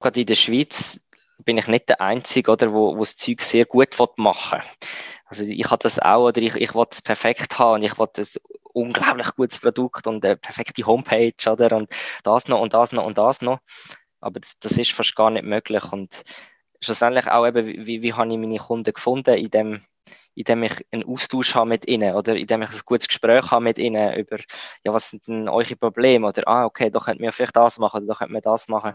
gerade in der Schweiz bin ich nicht der Einzige, oder, wo, wo das Zeug sehr gut machen Also ich habe das auch, oder ich, ich will es perfekt haben und ich will ein unglaublich gutes Produkt und eine perfekte Homepage, oder, und das noch und das noch und das noch. Aber das, das ist fast gar nicht möglich und schlussendlich auch eben, wie, wie habe ich meine Kunden gefunden, in dem, indem ich einen Austausch habe mit ihnen oder indem ich ein gutes Gespräch habe mit ihnen über, ja, was sind denn eure Probleme oder, ah, okay, da könnten wir vielleicht das machen oder da könnten wir das machen.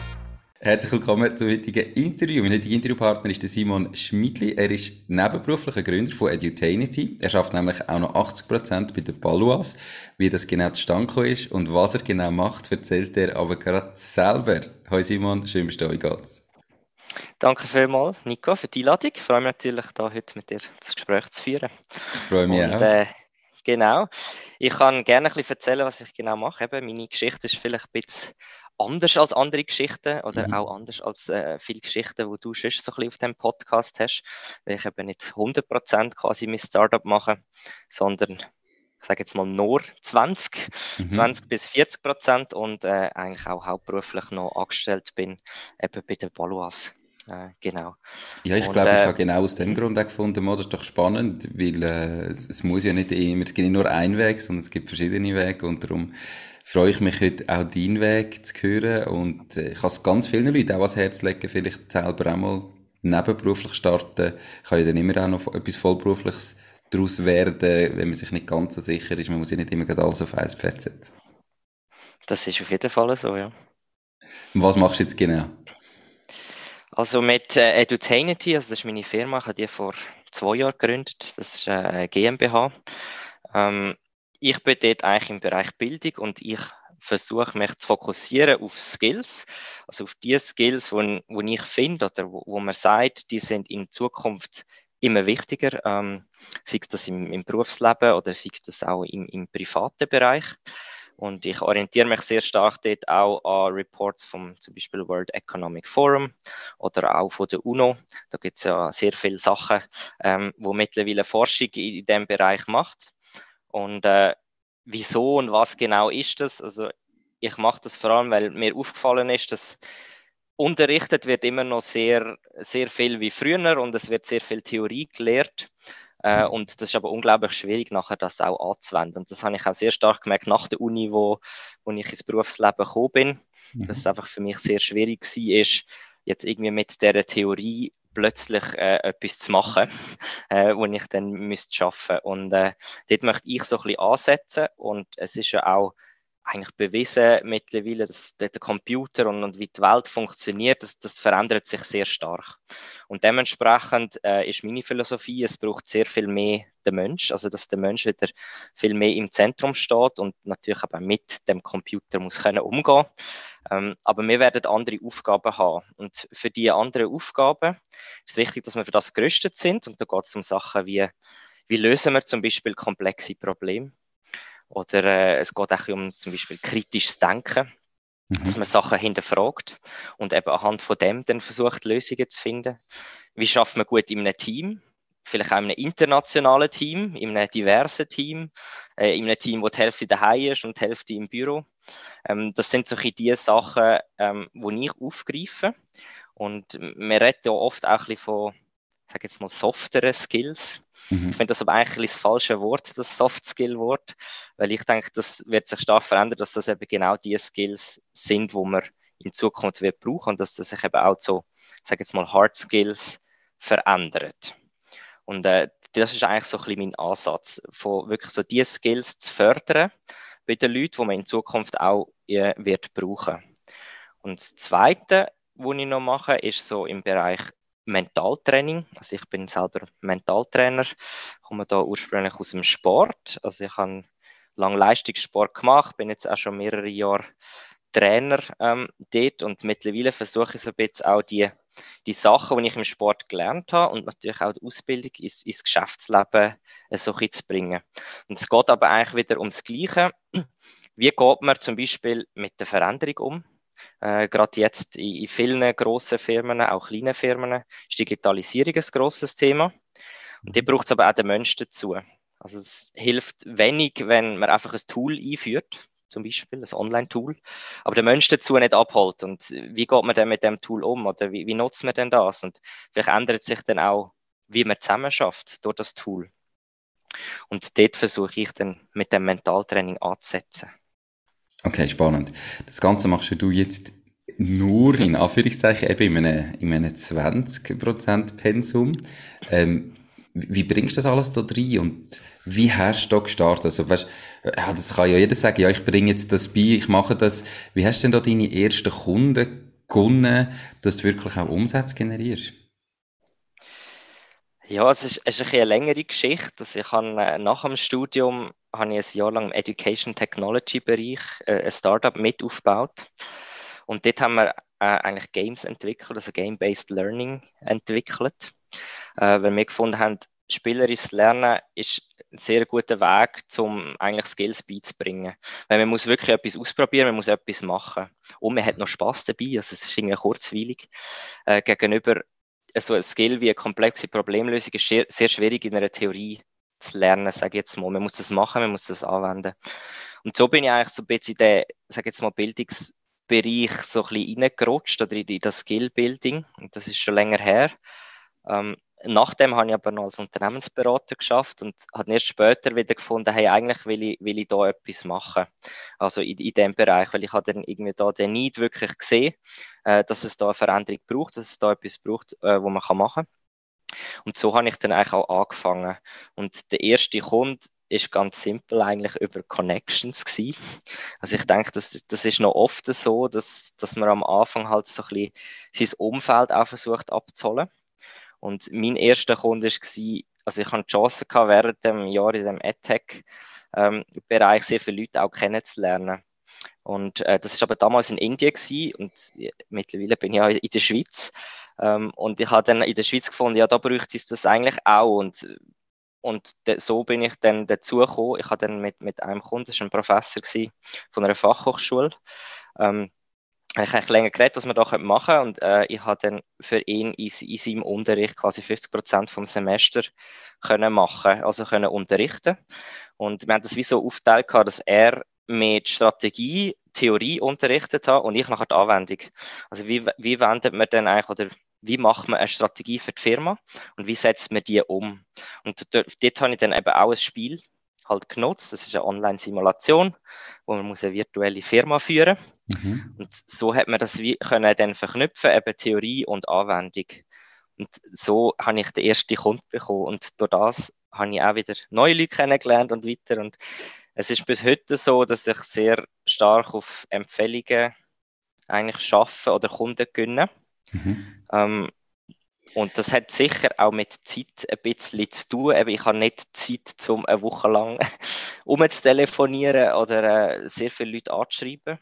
Herzlich willkommen zum heutigen Interview. Mein heutiger Interviewpartner ist der Simon Schmidli. Er ist nebenberuflicher Gründer von Edutainity. Er schafft nämlich auch noch 80% bei den Baluas. Wie das genau zustande ist und was er genau macht, erzählt er aber gerade selber. Hallo Simon, schön bist du da. Geht's? Danke vielmals, Nico, für die Einladung. Ich freue mich natürlich, da heute mit dir das Gespräch zu führen. Ich freue mich Und, auch. Äh, genau. Ich kann gerne ein bisschen erzählen, was ich genau mache. Eben, meine Geschichte ist vielleicht ein bisschen anders als andere Geschichten oder mhm. auch anders als äh, viele Geschichten, die du schon so ein bisschen auf dem Podcast hast, weil ich eben nicht 100% quasi mein Startup mache, sondern ich sage jetzt mal nur 20, mhm. 20 bis 40 Prozent und äh, eigentlich auch hauptberuflich noch angestellt bin, eben bei den Baluas. Äh, genau. Ja, ich glaube, äh, ich habe genau aus dem Grund auch gefunden, das ist doch spannend, weil äh, es, es, muss ja nicht immer, es gibt nicht nur einen Weg, sondern es gibt verschiedene Wege und darum freue ich mich heute auch deinen Weg zu hören und äh, ich kann es ganz vielen Leuten auch ans Herz legen, vielleicht selber auch mal nebenberuflich starten, ich kann ja dann immer auch noch etwas Vollberufliches daraus werden, wenn man sich nicht ganz so sicher ist, man muss ja nicht immer alles auf ein Pferd setzen. Das ist auf jeden Fall so, ja. Und was machst du jetzt genau? Also mit äh, Edutainity, also das ist meine Firma, ich habe die vor zwei Jahren gegründet, das ist eine GmbH. Ähm, ich bin dort eigentlich im Bereich Bildung und ich versuche mich zu fokussieren auf Skills, also auf die Skills, wo ich finde oder wo, wo man sagt, die sind in Zukunft immer wichtiger, ähm, sei das im, im Berufsleben oder sei das auch im, im privaten Bereich. Und ich orientiere mich sehr stark dort auch an Reports vom zum Beispiel World Economic Forum oder auch von der UNO. Da gibt es ja sehr viele Sachen, ähm, wo mittlerweile Forschung in, in dem Bereich macht. Und äh, wieso und was genau ist das? Also ich mache das vor allem, weil mir aufgefallen ist, dass unterrichtet wird immer noch sehr, sehr viel wie früher und es wird sehr viel Theorie gelehrt. Äh, mhm. und das ist aber unglaublich schwierig, nachher das auch anzuwenden. Und das habe ich auch sehr stark gemerkt nach der Uni, wo, wo ich ins Berufsleben gekommen bin, mhm. dass es einfach für mich sehr schwierig war, jetzt irgendwie mit der Theorie plötzlich äh, etwas zu machen, äh, wo ich dann müsste schaffen. Und äh, dort möchte ich so ein bisschen ansetzen und es ist ja auch eigentlich bewiesen mittlerweile, dass der Computer und, und wie die Welt funktioniert, das, das verändert sich sehr stark. Und dementsprechend äh, ist meine Philosophie, es braucht sehr viel mehr den Mensch, also dass der Mensch wieder viel mehr im Zentrum steht und natürlich auch mit dem Computer muss können umgehen. Ähm, aber wir werden andere Aufgaben haben. Und für die anderen Aufgaben ist es wichtig, dass wir für das gerüstet sind. Und da geht es um Sachen wie, wie lösen wir zum Beispiel komplexe Probleme oder äh, es geht auch um zum Beispiel kritisches Denken, mhm. dass man Sachen hinterfragt und eben anhand von dem dann versucht, Lösungen zu finden. Wie schafft man gut in einem Team? Vielleicht auch in einem internationalen Team, in einem diversen Team, äh, in einem Team, wo die Hälfte daheim ist und die Hälfte im Büro. Ähm, das sind so die Sachen, ähm, die ich aufgreife. Und wir reden ja oft auch ein bisschen von, sage jetzt mal, softeren Skills. Mhm. Ich finde das aber eigentlich das falsche Wort, das Soft-Skill-Wort, weil ich denke, das wird sich stark verändern, dass das eben genau die Skills sind, wo man in Zukunft wird brauchen und dass das sich eben auch so, sage jetzt mal, Hard Skills verändert. Und äh, das ist eigentlich so ein bisschen mein Ansatz, von wirklich so diese Skills zu fördern bei den Leuten, die man in Zukunft auch äh, wird brauchen. Und das Zweite, was ich noch mache, ist so im Bereich Mentaltraining. Also ich bin selber Mentaltrainer, komme da ursprünglich aus dem Sport. Also ich habe lange Leistungssport gemacht, bin jetzt auch schon mehrere Jahre Trainer ähm, dort und mittlerweile versuche ich so ein bisschen auch die, die Sachen, die ich im Sport gelernt habe und natürlich auch die Ausbildung ins, ins Geschäftsleben äh, so ein zu bringen. Und es geht aber eigentlich wieder ums Gleiche. Wie geht man zum Beispiel mit der Veränderung um? Äh, Gerade jetzt in, in vielen grossen Firmen, auch kleinen Firmen, ist Digitalisierung ein grosses Thema. Und die braucht es aber auch den Menschen dazu. Also es hilft wenig, wenn man einfach ein Tool einführt, zum Beispiel, ein Online-Tool, aber der Mensch dazu nicht abholt. Und wie geht man denn mit dem Tool um oder wie, wie nutzt man denn das? Und vielleicht ändert sich dann auch, wie man zusammen schafft durch das Tool. Und dort versuche ich dann mit dem Mentaltraining anzusetzen. Okay, spannend. Das Ganze machst du jetzt nur in Anführungszeichen eben in einem, in einem 20% Pensum. Ähm, wie bringst du das alles da rein und wie hast du da gestartet? Also, weißt, ja, das kann ja jeder sagen, ja, ich bringe jetzt das bei, ich mache das. Wie hast du denn da deine ersten Kunden gewonnen, dass du wirklich auch Umsätze generierst? Ja, es ist, es ist eine längere Geschichte. Also ich habe, äh, nach dem Studium habe ich ein Jahr lang im Education Technology Bereich äh, ein Startup mit aufgebaut. Und dort haben wir äh, eigentlich Games entwickelt, also Game-Based Learning entwickelt. Äh, weil wir gefunden haben, spielerisches Lernen ist ein sehr guter Weg, um eigentlich Skills beizubringen. Weil man muss wirklich etwas ausprobieren, man muss etwas machen. Und man hat noch Spaß dabei, also es ist irgendwie kurzweilig. Äh, gegenüber so ein Skill wie eine komplexe Problemlösung ist sehr, sehr schwierig in einer Theorie zu lernen, sage ich jetzt mal. Man muss das machen, man muss das anwenden. Und so bin ich eigentlich so ein bisschen in den, sage jetzt mal, Bildungsbereich so ein bisschen reingerutscht oder in das Skill-Building. Und das ist schon länger her. Ähm, nachdem habe ich aber noch als Unternehmensberater geschafft und habe erst später wieder gefunden, hey, eigentlich will ich, will ich da etwas machen. Also in, in dem Bereich, weil ich habe dann irgendwie da den Need wirklich gesehen, äh, dass es da eine Veränderung braucht, dass es da etwas braucht, äh, wo man kann machen Und so habe ich dann eigentlich auch angefangen. Und der erste Kunde ist ganz simpel eigentlich über Connections gewesen. Also ich denke, das, das ist noch oft so, dass, dass man am Anfang halt so ein bisschen sein Umfeld auch versucht abzuholen. Und mein erster Kunde war, also ich hatte die Chance gehabt, während dem Jahr in dem EdTech-Bereich sehr viele Leute auch kennenzulernen. Und äh, das ist aber damals in Indien gewesen, und mittlerweile bin ich ja in der Schweiz. Ähm, und ich habe dann in der Schweiz gefunden, ja, da bräuchte es das eigentlich auch. Und, und so bin ich dann dazu gekommen. Ich habe dann mit, mit einem Kunden, das war ein Professor von einer Fachhochschule, ähm, ich habe länger geredet, was wir da machen können und äh, ich habe dann für ihn in, in seinem Unterricht quasi 50 Prozent vom Semester können machen, also können unterrichten. Und wir haben das wie so aufgeteilt, dass er mit Strategie, Theorie unterrichtet hat und ich nachher die Anwendung. Also wie, wie wendet man denn eigentlich oder wie macht man eine Strategie für die Firma und wie setzt man die um? Und dort, dort habe ich dann eben auch ein Spiel halt genutzt. Das ist eine Online-Simulation, wo man muss eine virtuelle Firma führen mhm. Und so hat man das wie, können dann verknüpfen, eben Theorie und Anwendung. Und so habe ich den ersten Kunden bekommen. Und durch das habe ich auch wieder neue Leute kennengelernt und weiter. Und es ist bis heute so, dass ich sehr stark auf Empfehlungen eigentlich schaffe oder Kunden gewinnen. Mhm. Ähm, und das hat sicher auch mit Zeit ein bisschen zu tun. Eben, ich habe nicht Zeit, um eine Woche lang umzutelefonieren oder äh, sehr viele Leute anzuschreiben.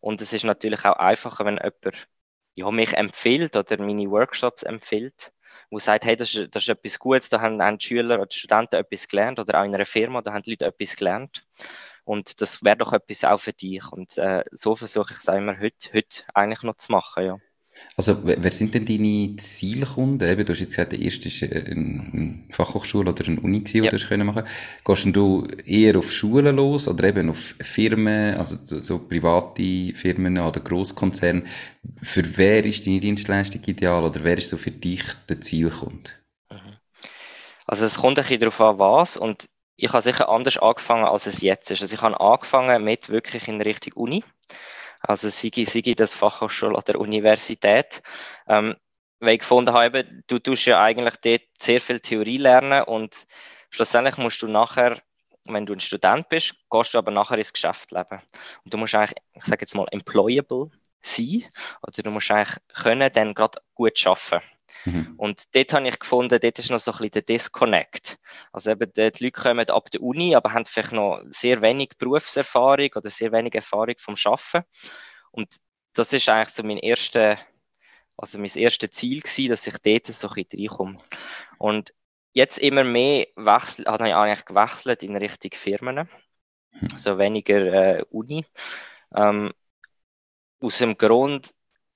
Und es ist natürlich auch einfacher, wenn jemand ja, mich empfiehlt oder meine Workshops empfiehlt, wo sagt, hey, das ist, das ist etwas Gutes, da haben, haben die Schüler oder die Studenten etwas gelernt oder auch in einer Firma, da haben die Leute etwas gelernt. Und das wäre doch etwas auch für dich. Und äh, so versuche ich es immer heute, heute eigentlich noch zu machen, ja. Also, wer sind denn deine Zielkunden? Eben, du hast jetzt gesagt, der erste ist eine Fachhochschule oder eine Uni, die ja. du können machen Gehst du eher auf Schulen los oder eben auf Firmen, also so private Firmen oder Großkonzerne? Für wer ist deine Dienstleistung ideal oder wer ist so für dich der Zielkunde? Mhm. Also, es kommt ein bisschen darauf an, was. Und ich habe sicher anders angefangen, als es jetzt ist. Also, ich habe angefangen mit wirklich in Richtung Uni. Also sei, sei das Fachhochschule oder Universität. Ähm, weil ich gefunden habe, du tust ja eigentlich dort sehr viel Theorie lernen und schlussendlich musst du nachher, wenn du ein Student bist, gehst du aber nachher ins Geschäft leben. Und du musst eigentlich, ich sage jetzt mal, employable sein oder du musst eigentlich können dann gerade gut arbeiten. Mhm. Und dort habe ich gefunden, dort ist noch so ein bisschen der Disconnect. Also eben, die Leute kommen ab der Uni, aber haben vielleicht noch sehr wenig Berufserfahrung oder sehr wenig Erfahrung vom Arbeiten. Und das ist eigentlich so mein erster also mein erstes Ziel gewesen, dass ich dort so ein bisschen reinkomme. Und jetzt immer mehr wechsel, habe ich eigentlich gewechselt in Richtung Firmen, hm. so weniger äh, Uni. Ähm, aus dem Grund,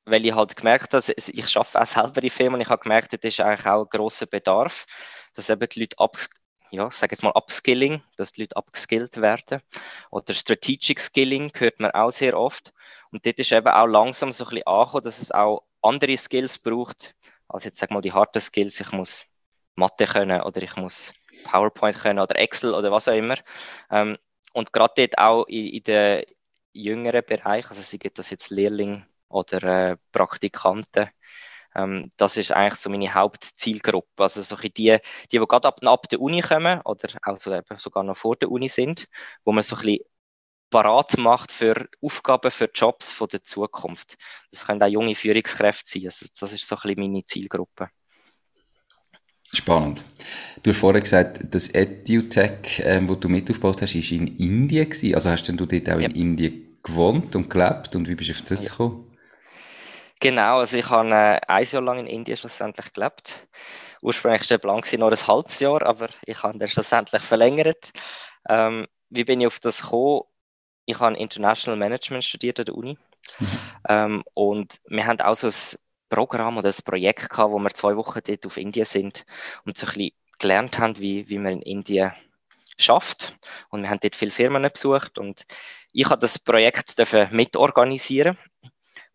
weil ich halt gemerkt habe, ich arbeite auch selber in und ich habe gemerkt, das ist eigentlich auch ein grosser Bedarf, dass eben die Leute ab, ja, sage jetzt mal Upskilling, dass die Leute abgeskillt werden. Oder Strategic Skilling hört man auch sehr oft. Und dort ist eben auch langsam so ein bisschen angekommen, dass es auch andere Skills braucht, als jetzt sag mal die harten Skills. Ich muss Mathe können oder ich muss PowerPoint können oder Excel oder was auch immer. Ähm, und gerade dort auch in, in den jüngeren Bereich, also sie gibt das jetzt Lehrling oder äh, Praktikanten, ähm, das ist eigentlich so meine Hauptzielgruppe. Also so die, die, die gerade ab, ab der Uni kommen oder auch so eben sogar noch vor der Uni sind, wo man so ein bisschen parat macht für Aufgaben, für Jobs von der Zukunft. Das können auch junge Führungskräfte sein. Also das ist so ein bisschen meine Zielgruppe. Spannend. Du hast vorher gesagt, das EduTech, ähm, wo du mit aufgebaut hast, ist in Indien gewesen. Also hast denn du dort auch ja. in Indien gewohnt und gelebt und wie bist du auf das ja. gekommen? Genau, also ich habe äh, ein Jahr lang in Indien schlussendlich gelebt. Ursprünglich war der Plan nur ein halbes Jahr, aber ich habe den schlussendlich verlängert. Ähm, wie bin ich auf das gekommen? ich habe International Management studiert an der Uni. Mhm. Ähm, und wir haben auch so ein Programm oder ein Projekt gehabt, wo wir zwei Wochen dort auf Indien sind und so ein bisschen gelernt haben, wie, wie man in Indien schafft. Und wir haben dort viele Firmen besucht und ich habe das Projekt mitorganisieren.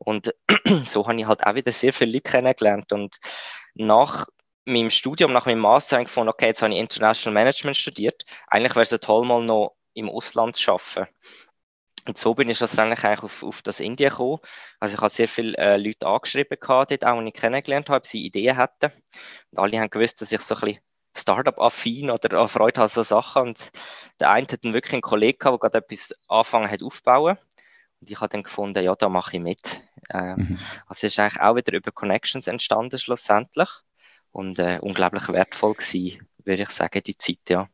Und so habe ich halt auch wieder sehr viele Leute kennengelernt. Und nach meinem Studium, nach meinem Master, habe ich gefunden, okay, jetzt habe ich International Management studiert. Eigentlich wäre es toll, mal noch im Ausland zu arbeiten. Und so bin ich schlussendlich eigentlich auf, auf das Indien gekommen. Also ich habe sehr viele äh, Leute angeschrieben gehabt, dort auch, die ich kennengelernt habe, ob sie Ideen hätten. Und alle haben gewusst, dass ich so ein bisschen Startup-affin oder an Freude habe so Sachen. Und der eine hat dann wirklich einen Kollegen gehabt, der gerade etwas angefangen hat aufzubauen. Und ich habe dann gefunden, ja, da mache ich mit. Äh, mhm. Also es ist eigentlich auch wieder über Connections entstanden schlussendlich. Und äh, unglaublich wertvoll gewesen, würde ich sagen, die Zeit, ja.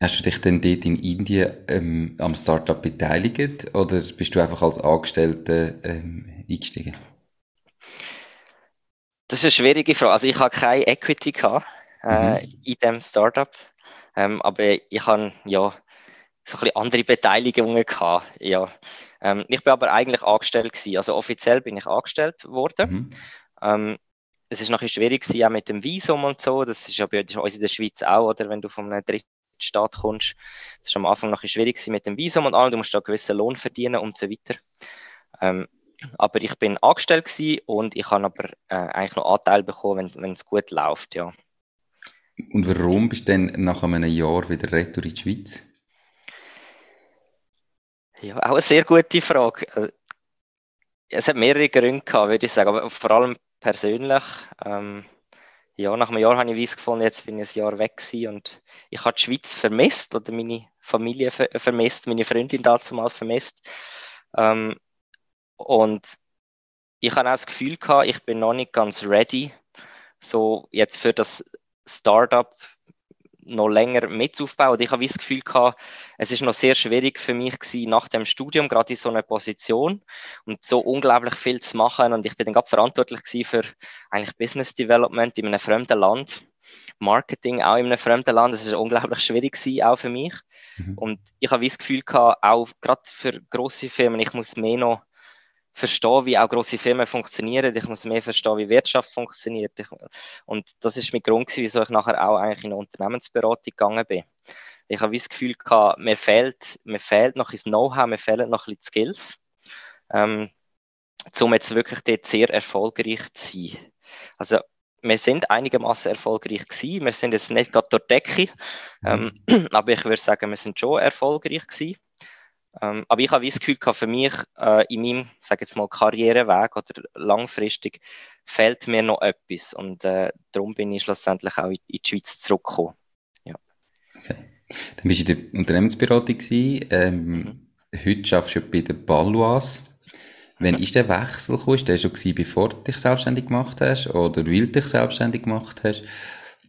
Hast du dich denn dort in Indien ähm, am Startup beteiligt oder bist du einfach als Angestellter ähm, eingestiegen? Das ist eine schwierige Frage. Also ich habe keine Equity gehabt, äh, mhm. in dem Startup, ähm, aber ich habe ja so ein bisschen andere Beteiligungen gehabt. Ja. Ähm, ich bin aber eigentlich angestellt gewesen. Also offiziell bin ich angestellt worden. Mhm. Ähm, es ist nachher schwierig gewesen, auch mit dem Visum und so. Das ist ja bei uns in der Schweiz auch, oder wenn du von einem dritten Staat kommst. Das war am Anfang noch ein schwierig mit dem Visum und allem. Du musst da einen gewissen Lohn verdienen und so weiter. Ähm, aber ich bin angestellt gewesen und ich habe aber äh, eigentlich noch Anteil bekommen, wenn es gut läuft, ja. Und warum bist du dann nach einem Jahr wieder retour in die Schweiz? Ja, auch eine sehr gute Frage. Also, es hat mehrere Gründe gehabt, würde ich sagen, aber vor allem persönlich. Ähm, ja, nach einem Jahr habe ich gefunden, jetzt bin ich ein Jahr weg gewesen und ich habe die Schweiz vermisst oder meine Familie ver vermisst, meine Freundin dazu mal vermisst. Ähm, und ich habe auch das Gefühl gehabt, ich bin noch nicht ganz ready, so jetzt für das Startup noch länger mit aufbauen. Und ich habe das Gefühl gehabt, es ist noch sehr schwierig für mich gewesen, nach dem Studium, gerade in so einer Position und so unglaublich viel zu machen. Und ich bin dann gerade verantwortlich gewesen für eigentlich Business Development in einem fremden Land. Marketing auch in einem fremden Land, das ist unglaublich schwierig gewesen, auch für mich. Mhm. Und ich habe das Gefühl gehabt, auch gerade für große Firmen, ich muss mehr noch verstehen, wie auch große Firmen funktionieren. Ich muss mehr verstehen, wie Wirtschaft funktioniert. Ich, und das ist mein Grund, wieso ich nachher auch eigentlich in eine Unternehmensberatung gegangen bin. Ich habe das Gefühl gehabt, mir fehlt, mir fehlt noch ein Know-how, mir fehlen noch ein bisschen Skills, ähm, um jetzt wirklich dort sehr erfolgreich zu sein. Also, wir sind einigermaßen erfolgreich gewesen. Wir sind jetzt nicht gerade durch die Decke, ähm, mhm. aber ich würde sagen, wir sind schon erfolgreich gewesen. Ähm, aber ich habe das Gefühl gehabt, für mich äh, in meinem, sage jetzt mal, Karriereweg oder langfristig fehlt mir noch etwas und äh, darum bin ich schlussendlich auch in, in die Schweiz zurückgekommen. Ja. Okay. Dann bist du in der Unternehmensberatung gewesen. Ähm, mhm. Heute arbeitest du bei der Balloise. Wann ist der Wechsel gekommen? Ist der schon gewesen, bevor du dich selbstständig gemacht hast oder weil du dich selbstständig gemacht hast?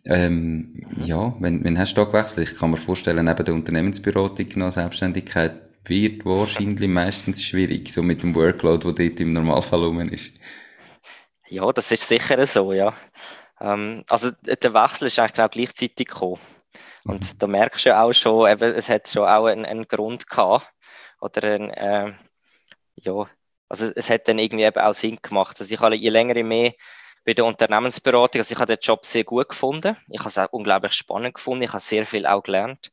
Ähm, mhm. Ja, wenn, wenn hast du da gewechselt? Ich kann mir vorstellen, neben der Unternehmensberatung noch Selbstständigkeit wird wahrscheinlich meistens schwierig, so mit dem Workload, der dort im Normalfall rum ist. Ja, das ist sicher so, ja. Ähm, also der Wechsel ist eigentlich genau gleichzeitig gekommen. Und mhm. da merkst du auch schon, eben, es hat schon auch einen, einen Grund gehabt. Oder ein, äh, ja, also es hat dann irgendwie eben auch Sinn gemacht. Also ich habe je länger je mehr bei der Unternehmensberatung, also ich habe den Job sehr gut gefunden. Ich habe es auch unglaublich spannend gefunden. Ich habe sehr viel auch gelernt.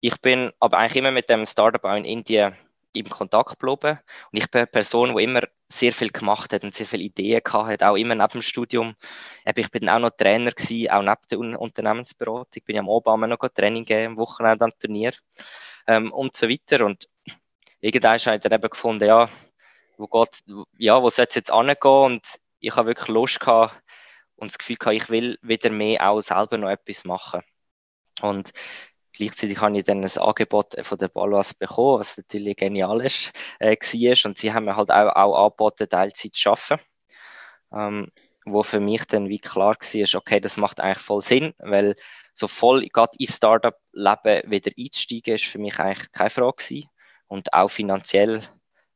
Ich bin aber eigentlich immer mit dem Startup auch in Indien im Kontakt geblieben. Und ich bin eine Person, die immer sehr viel gemacht hat und sehr viele Ideen gehabt hat, auch immer neben dem Studium. Ich bin auch noch Trainer gewesen, auch neben der Unternehmensberatung. Ich bin am Obama noch Training gegeben, am Wochenende am Turnier ähm, und so weiter. Und irgendwann habe ich dann eben gefunden, ja, wo geht, ja, wo soll es jetzt angehen? Und ich habe wirklich Lust gehabt und das Gefühl gehabt, ich will wieder mehr auch selber noch etwas machen. Und Gleichzeitig habe ich dann ein Angebot von der Balwas bekommen, was natürlich genial ist, äh, war. Und sie haben mir halt auch, auch angeboten, Teilzeit zu arbeiten. Ähm, wo für mich dann wie klar war, okay, das macht eigentlich voll Sinn, weil so voll gerade ins Startup-Leben wieder einzusteigen, ist für mich eigentlich keine Frage gewesen. Und auch finanziell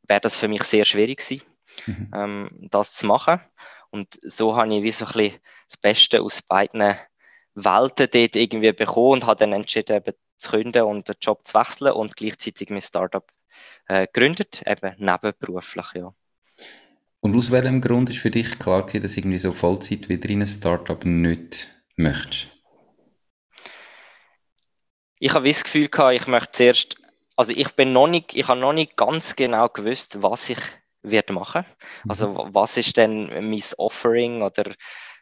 wäre das für mich sehr schwierig gewesen, mhm. ähm, das zu machen. Und so habe ich wie so ein bisschen das Beste aus beiden Welten dort irgendwie bekommen und habe dann entschieden, eben zu künden und den Job zu wechseln und gleichzeitig mein Startup äh, gegründet, eben nebenberuflich, ja. Und aus welchem Grund ist für dich klar gewesen, dass irgendwie so Vollzeit wieder in ein Startup nicht möchtest? Ich habe das Gefühl gehabt, ich möchte zuerst, also ich bin noch nicht, ich habe noch nicht ganz genau gewusst, was ich werde machen. Also mhm. was ist denn mein Offering oder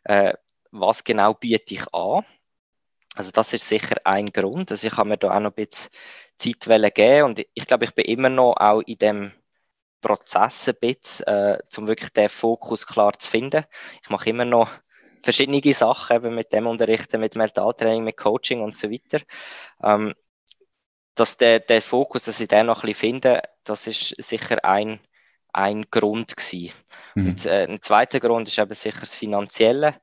äh, was genau biete ich an? Also das ist sicher ein Grund. Also ich habe mir da auch noch ein bisschen Zeit geben und ich glaube, ich bin immer noch auch in dem Prozess ein bisschen, äh, um wirklich den Fokus klar zu finden. Ich mache immer noch verschiedene Sachen eben mit dem Unterrichten, mit Mentaltraining, mit Coaching und so weiter. Ähm, dass der, der Fokus, dass ich den noch ein bisschen finde, das ist sicher ein, ein Grund gewesen. Mhm. Und äh, ein zweiter Grund ist eben sicher das Finanzielle.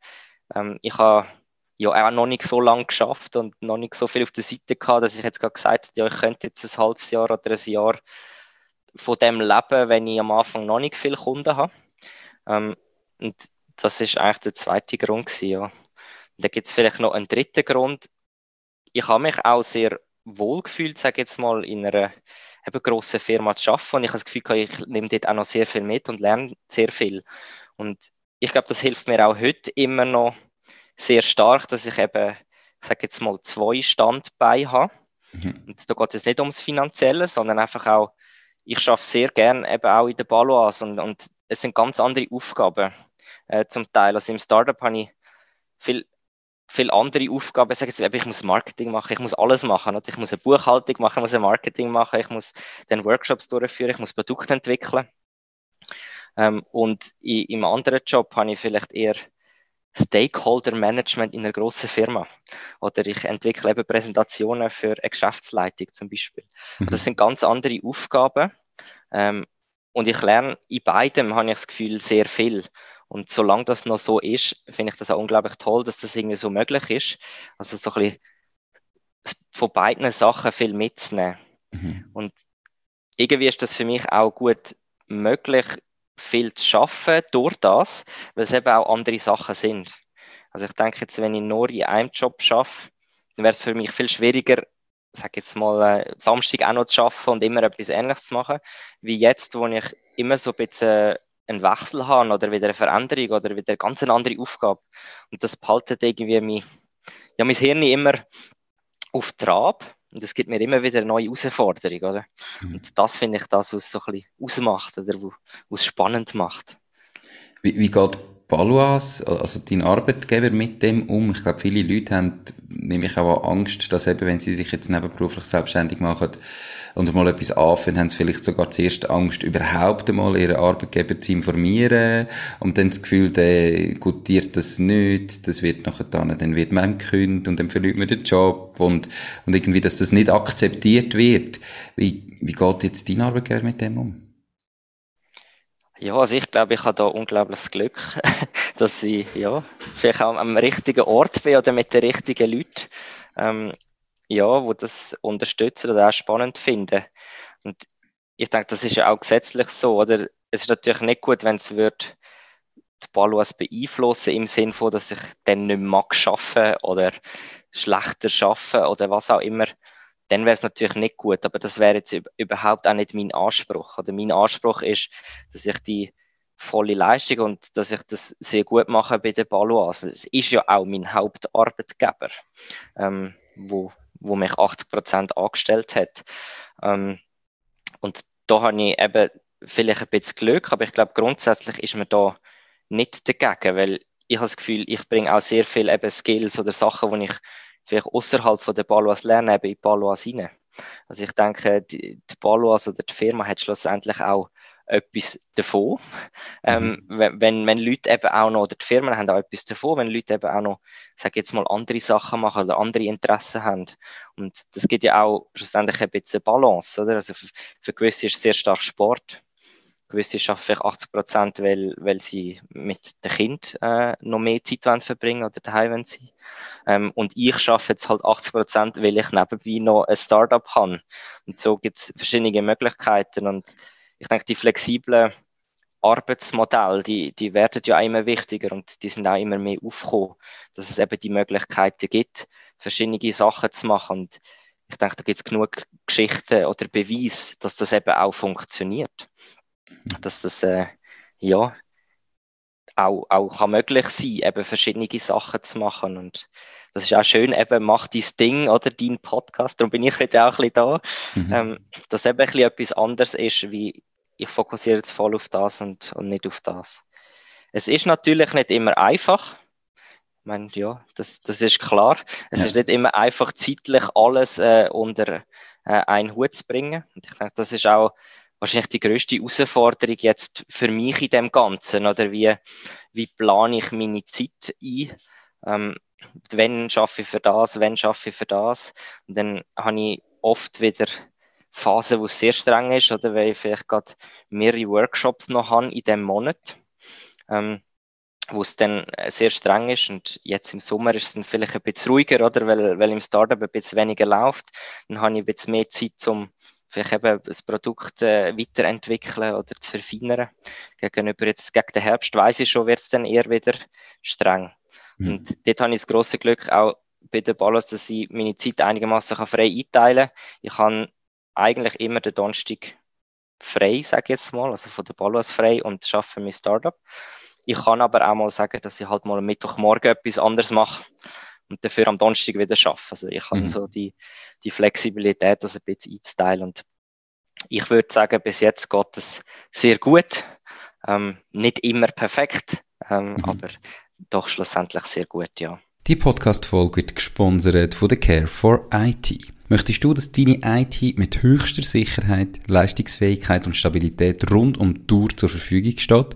Ähm, ich habe ja auch noch nicht so lange geschafft und noch nicht so viel auf der Seite gehabt, dass ich jetzt gerade gesagt habe, ja, ich könnte jetzt ein halbes Jahr oder ein Jahr von dem leben, wenn ich am Anfang noch nicht viele Kunden habe. Ähm, und das ist eigentlich der zweite Grund gewesen, ja. Und da gibt es vielleicht noch einen dritten Grund. Ich habe mich auch sehr wohl gefühlt, sage ich jetzt mal, in einer eben grossen Firma zu arbeiten. Und ich habe das Gefühl, ich nehme dort auch noch sehr viel mit und lerne sehr viel. Und ich glaube, das hilft mir auch heute immer noch sehr stark, dass ich eben, ich sage jetzt mal, zwei Standbeine habe. Mhm. Und da geht es nicht ums Finanzielle, sondern einfach auch, ich schaffe sehr gern eben auch in der Baloas und, und es sind ganz andere Aufgaben äh, zum Teil. Also im Startup habe ich viel, viel andere Aufgaben. Ich sage jetzt, ich muss Marketing machen, ich muss alles machen. Oder? Ich muss eine Buchhaltung machen, ich muss ein Marketing machen, ich muss dann Workshops durchführen, ich muss Produkte entwickeln. Ähm, und in, im anderen Job habe ich vielleicht eher Stakeholder Management in einer grossen Firma. Oder ich entwickle eben Präsentationen für eine Geschäftsleitung zum Beispiel. Mhm. Das sind ganz andere Aufgaben. Ähm, und ich lerne in beidem, habe ich das Gefühl, sehr viel. Und solange das noch so ist, finde ich das auch unglaublich toll, dass das irgendwie so möglich ist. Also so ein bisschen von beiden Sachen viel mitzunehmen. Mhm. Und irgendwie ist das für mich auch gut möglich, viel zu schaffen durch das, weil es eben auch andere Sachen sind. Also ich denke jetzt, wenn ich nur in einem Job schaffe, dann wäre es für mich viel schwieriger, sag jetzt mal, äh, Samstag auch noch zu schaffen und immer etwas Ähnliches zu machen, wie jetzt, wo ich immer so ein bisschen einen Wechsel habe oder wieder eine Veränderung oder wieder eine ganz andere Aufgabe. Und das behaltet irgendwie mein, ja, mein Hirn immer auf Trab und es gibt mir immer wieder eine neue Herausforderung, oder? Mhm. Und das finde ich das, was so ein bisschen ausmacht oder was spannend macht. Wie, wie geht Valuas, also dein Arbeitgeber mit dem um? Ich glaube, viele Leute haben nehme ich auch an Angst, dass eben, wenn sie sich jetzt nebenberuflich selbstständig machen und mal etwas anfangen, haben sie vielleicht sogar zuerst Angst, überhaupt einmal ihren Arbeitgeber zu informieren und dann das Gefühl, der gutiert das nicht, das wird nachher dann, dann wird man gekündigt und dann verliert man den Job und, und irgendwie, dass das nicht akzeptiert wird. Wie, wie geht jetzt dein Arbeitgeber mit dem um? Ja, also ich glaube, ich habe da unglaubliches Glück, dass ich ja, vielleicht auch am richtigen Ort bin oder mit den richtigen Leuten, ähm, ja, wo das unterstützen oder auch spannend finden. Und ich denke, das ist ja auch gesetzlich so, oder? Es ist natürlich nicht gut, wenn es wird die Balloas beeinflussen im Sinne von, dass ich dann nicht mehr mag arbeiten oder schlechter arbeiten oder was auch immer dann wäre es natürlich nicht gut. Aber das wäre jetzt überhaupt auch nicht mein Anspruch. Oder mein Anspruch ist, dass ich die volle Leistung und dass ich das sehr gut mache bei den Balois. Es ist ja auch mein Hauptarbeitgeber, ähm, wo, wo mich 80 Prozent angestellt hat. Ähm, und da habe ich eben vielleicht ein bisschen Glück, aber ich glaube, grundsätzlich ist man da nicht dagegen, weil ich habe das Gefühl, ich bringe auch sehr viel eben Skills oder Sachen, die ich vielleicht außerhalb der Balois lernen, eben in Balois rein. Also ich denke, die, die Balois oder die Firma hat schlussendlich auch etwas davon. Ähm, mhm. Ähm, wenn, wenn Leute eben auch noch, oder die Firmen haben auch etwas davon, wenn Leute eben auch noch, sag jetzt mal, andere Sachen machen oder andere Interessen haben. Und das gibt ja auch schlussendlich ein bisschen Balance, oder? Also für, für gewisse ist es sehr stark Sport gewisse schaffen vielleicht 80 Prozent, weil, weil sie mit dem Kind äh, noch mehr Zeit wollen verbringen oder daheim wollen sein. Ähm, und ich schaffe jetzt halt 80 Prozent, weil ich nebenbei noch ein Startup habe. Und so gibt es verschiedene Möglichkeiten. Und ich denke, die flexiblen Arbeitsmodelle, die, die werden ja immer wichtiger und die sind auch immer mehr aufgekommen, dass es eben die Möglichkeiten gibt, verschiedene Sachen zu machen. Und ich denke, da gibt es genug Geschichten oder Beweise, dass das eben auch funktioniert dass das äh, ja auch, auch kann möglich sein, eben verschiedene Sachen zu machen. Und das ist auch schön, eben mach dein Ding oder dein Podcast, darum bin ich heute auch ein bisschen da, mhm. ähm, dass eben ein bisschen etwas anderes ist, wie ich fokussiere jetzt voll auf das und, und nicht auf das. Es ist natürlich nicht immer einfach. Ich meine, ja, das, das ist klar. Es ja. ist nicht immer einfach zeitlich alles äh, unter äh, einen Hut zu bringen. Und ich denke, das ist auch wahrscheinlich die größte Herausforderung jetzt für mich in dem Ganzen, oder wie, wie plane ich meine Zeit ein? Ähm, wenn schaffe ich für das, wenn schaffe ich für das? Und dann habe ich oft wieder Phasen, wo es sehr streng ist, oder weil ich vielleicht gerade mehrere Workshops noch habe in dem Monat, ähm, wo es dann sehr streng ist und jetzt im Sommer ist es dann vielleicht ein bisschen ruhiger, oder weil, weil im Startup ein bisschen weniger läuft, dann habe ich ein bisschen mehr Zeit zum vielleicht eben das Produkt äh, weiterentwickeln oder zu verfeinern. Gegenüber jetzt gegen den Herbst weiß ich schon, wird es dann eher wieder streng. Mhm. Und dort habe ich das große Glück auch bei den Ballos, dass ich meine Zeit einigermaßen frei einteilen kann. Ich kann eigentlich immer den Donnerstag frei, sage ich jetzt mal, also von den Ballos frei und schaffe mein Startup. Ich kann aber auch mal sagen, dass ich halt mal am Mittwochmorgen etwas anderes mache und dafür am Donnerstag wieder arbeiten. Also ich habe mhm. so die, die Flexibilität, das ein bisschen einzuteilen. Und ich würde sagen, bis jetzt geht es sehr gut. Ähm, nicht immer perfekt, ähm, mhm. aber doch schlussendlich sehr gut, ja. Die Podcast-Folge wird gesponsert von der Care for IT. Möchtest du, dass deine IT mit höchster Sicherheit, Leistungsfähigkeit und Stabilität rund um die Tour zur Verfügung steht?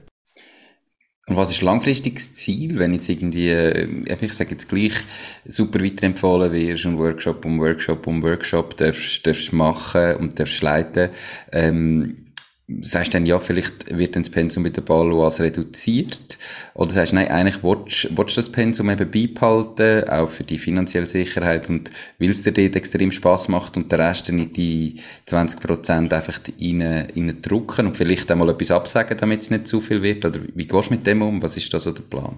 und was ist langfristiges Ziel, wenn jetzt irgendwie, äh, ich sage jetzt gleich, super weiterempfohlen wirst und Workshop um Workshop um Workshop darfst, darfst machen und darfst leiten, ähm, sagst du dann, ja, vielleicht wird dann das Pensum mit der Balloas reduziert? Oder sagst du, nein, eigentlich willst, du das Pensum eben beibehalten, auch für die finanzielle Sicherheit und weil es dir dort extrem Spass macht und der Rest dann in die 20% einfach rein, rein drucken und vielleicht einmal etwas absagen, damit es nicht zu viel wird? Oder wie gehst du mit dem um? Was ist da so der Plan?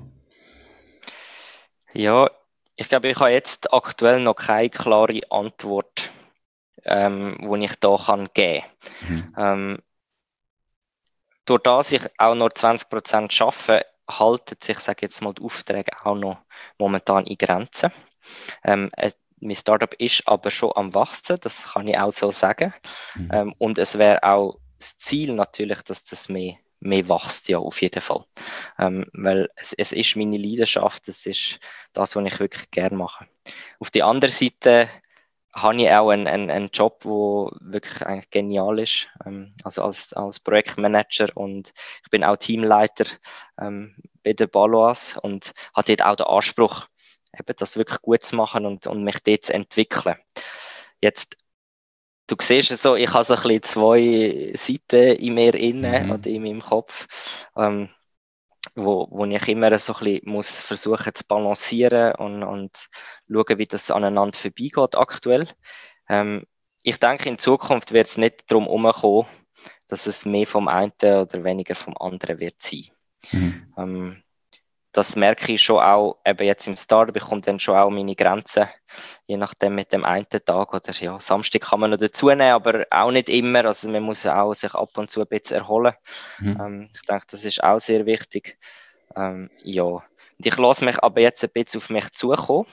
Ja, ich glaube, ich habe jetzt aktuell noch keine klare Antwort ähm, wo ich da kann geben. Mhm. Ähm, durch das ich auch nur 20% schaffe, halten sich, sage jetzt mal, die Aufträge auch noch momentan in Grenzen. Ähm, äh, mein Startup ist aber schon am wachsen, das kann ich auch so sagen. Mhm. Ähm, und es wäre auch das Ziel natürlich, dass das mehr, mehr wächst, ja, auf jeden Fall. Ähm, weil es, es ist meine Leidenschaft, es ist das, was ich wirklich gerne mache. Auf der anderen Seite habe ich auch einen, einen, einen Job, der wirklich eigentlich genial ist. Ähm, also als, als Projektmanager und ich bin auch Teamleiter ähm, bei der Balois und habe dort auch den Anspruch, eben das wirklich gut zu machen und, und mich dort zu entwickeln. Jetzt, du siehst es so, ich habe so ein bisschen zwei Seiten in mir innen mhm. oder in meinem Kopf. Ähm, wo, wo ich immer so ein bisschen muss versuchen zu balancieren und, und schauen, wie das aneinander vorbeigeht aktuell. Ähm, ich denke, in Zukunft wird es nicht darum herumkommen, dass es mehr vom einen oder weniger vom anderen wird sein. Mhm. Ähm, das merke ich schon auch, eben jetzt im Startup, ich komme dann schon auch meine Grenzen, je nachdem mit dem einen Tag oder ja, Samstag kann man noch dazu nehmen, aber auch nicht immer, also man muss auch sich ab und zu ein bisschen erholen. Mhm. Ähm, ich denke, das ist auch sehr wichtig. Ähm, ja, und ich lasse mich aber jetzt ein bisschen auf mich zukommen,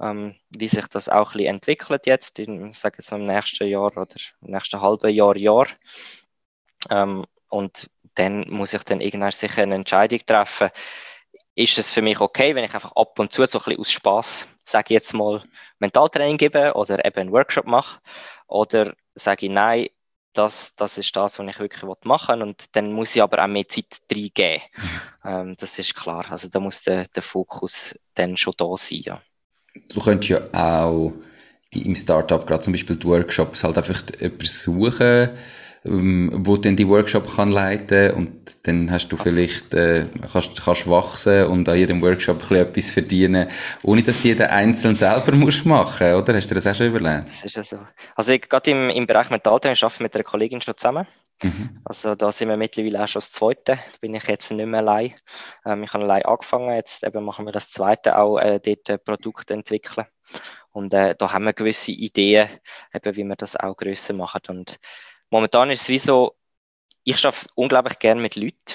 ähm, wie sich das auch ein bisschen entwickelt jetzt, in, ich sage jetzt im nächsten Jahr oder im nächsten halben Jahr, Jahr. Ähm, und dann muss ich dann irgendwann sicher eine Entscheidung treffen, ist es für mich okay, wenn ich einfach ab und zu so ein bisschen aus Spaß, sage ich jetzt mal, Mentaltraining gebe oder eben einen Workshop mache? Oder sage ich, nein, das, das ist das, was ich wirklich machen will. Und dann muss ich aber auch mehr Zeit reingeben. Mhm. Ähm, das ist klar. Also da muss der, der Fokus dann schon da sein. Ja. Du könntest ja auch im Startup gerade zum Beispiel die Workshops halt einfach suchen, ähm, wo dann die Workshop kann leiten und dann hast du vielleicht äh, kannst, kannst wachsen und an jedem Workshop ein etwas verdienen, ohne dass du jeden einzeln selber musst machen, oder? Hast du das auch schon überlegt? Das ist ja so. Also ich, gerade im, im Bereich Mentaltraining arbeite mit einer Kollegin schon zusammen. Mhm. Also da sind wir mittlerweile auch schon das Zweite. Da bin ich jetzt nicht mehr allein. Ähm, ich habe allein angefangen. Jetzt eben machen wir das Zweite auch äh, dort äh, Produkte entwickeln. Und äh, da haben wir gewisse Ideen, eben, wie wir das auch grösser machen. Und momentan ist es wie so, ich arbeite unglaublich gerne mit Leuten.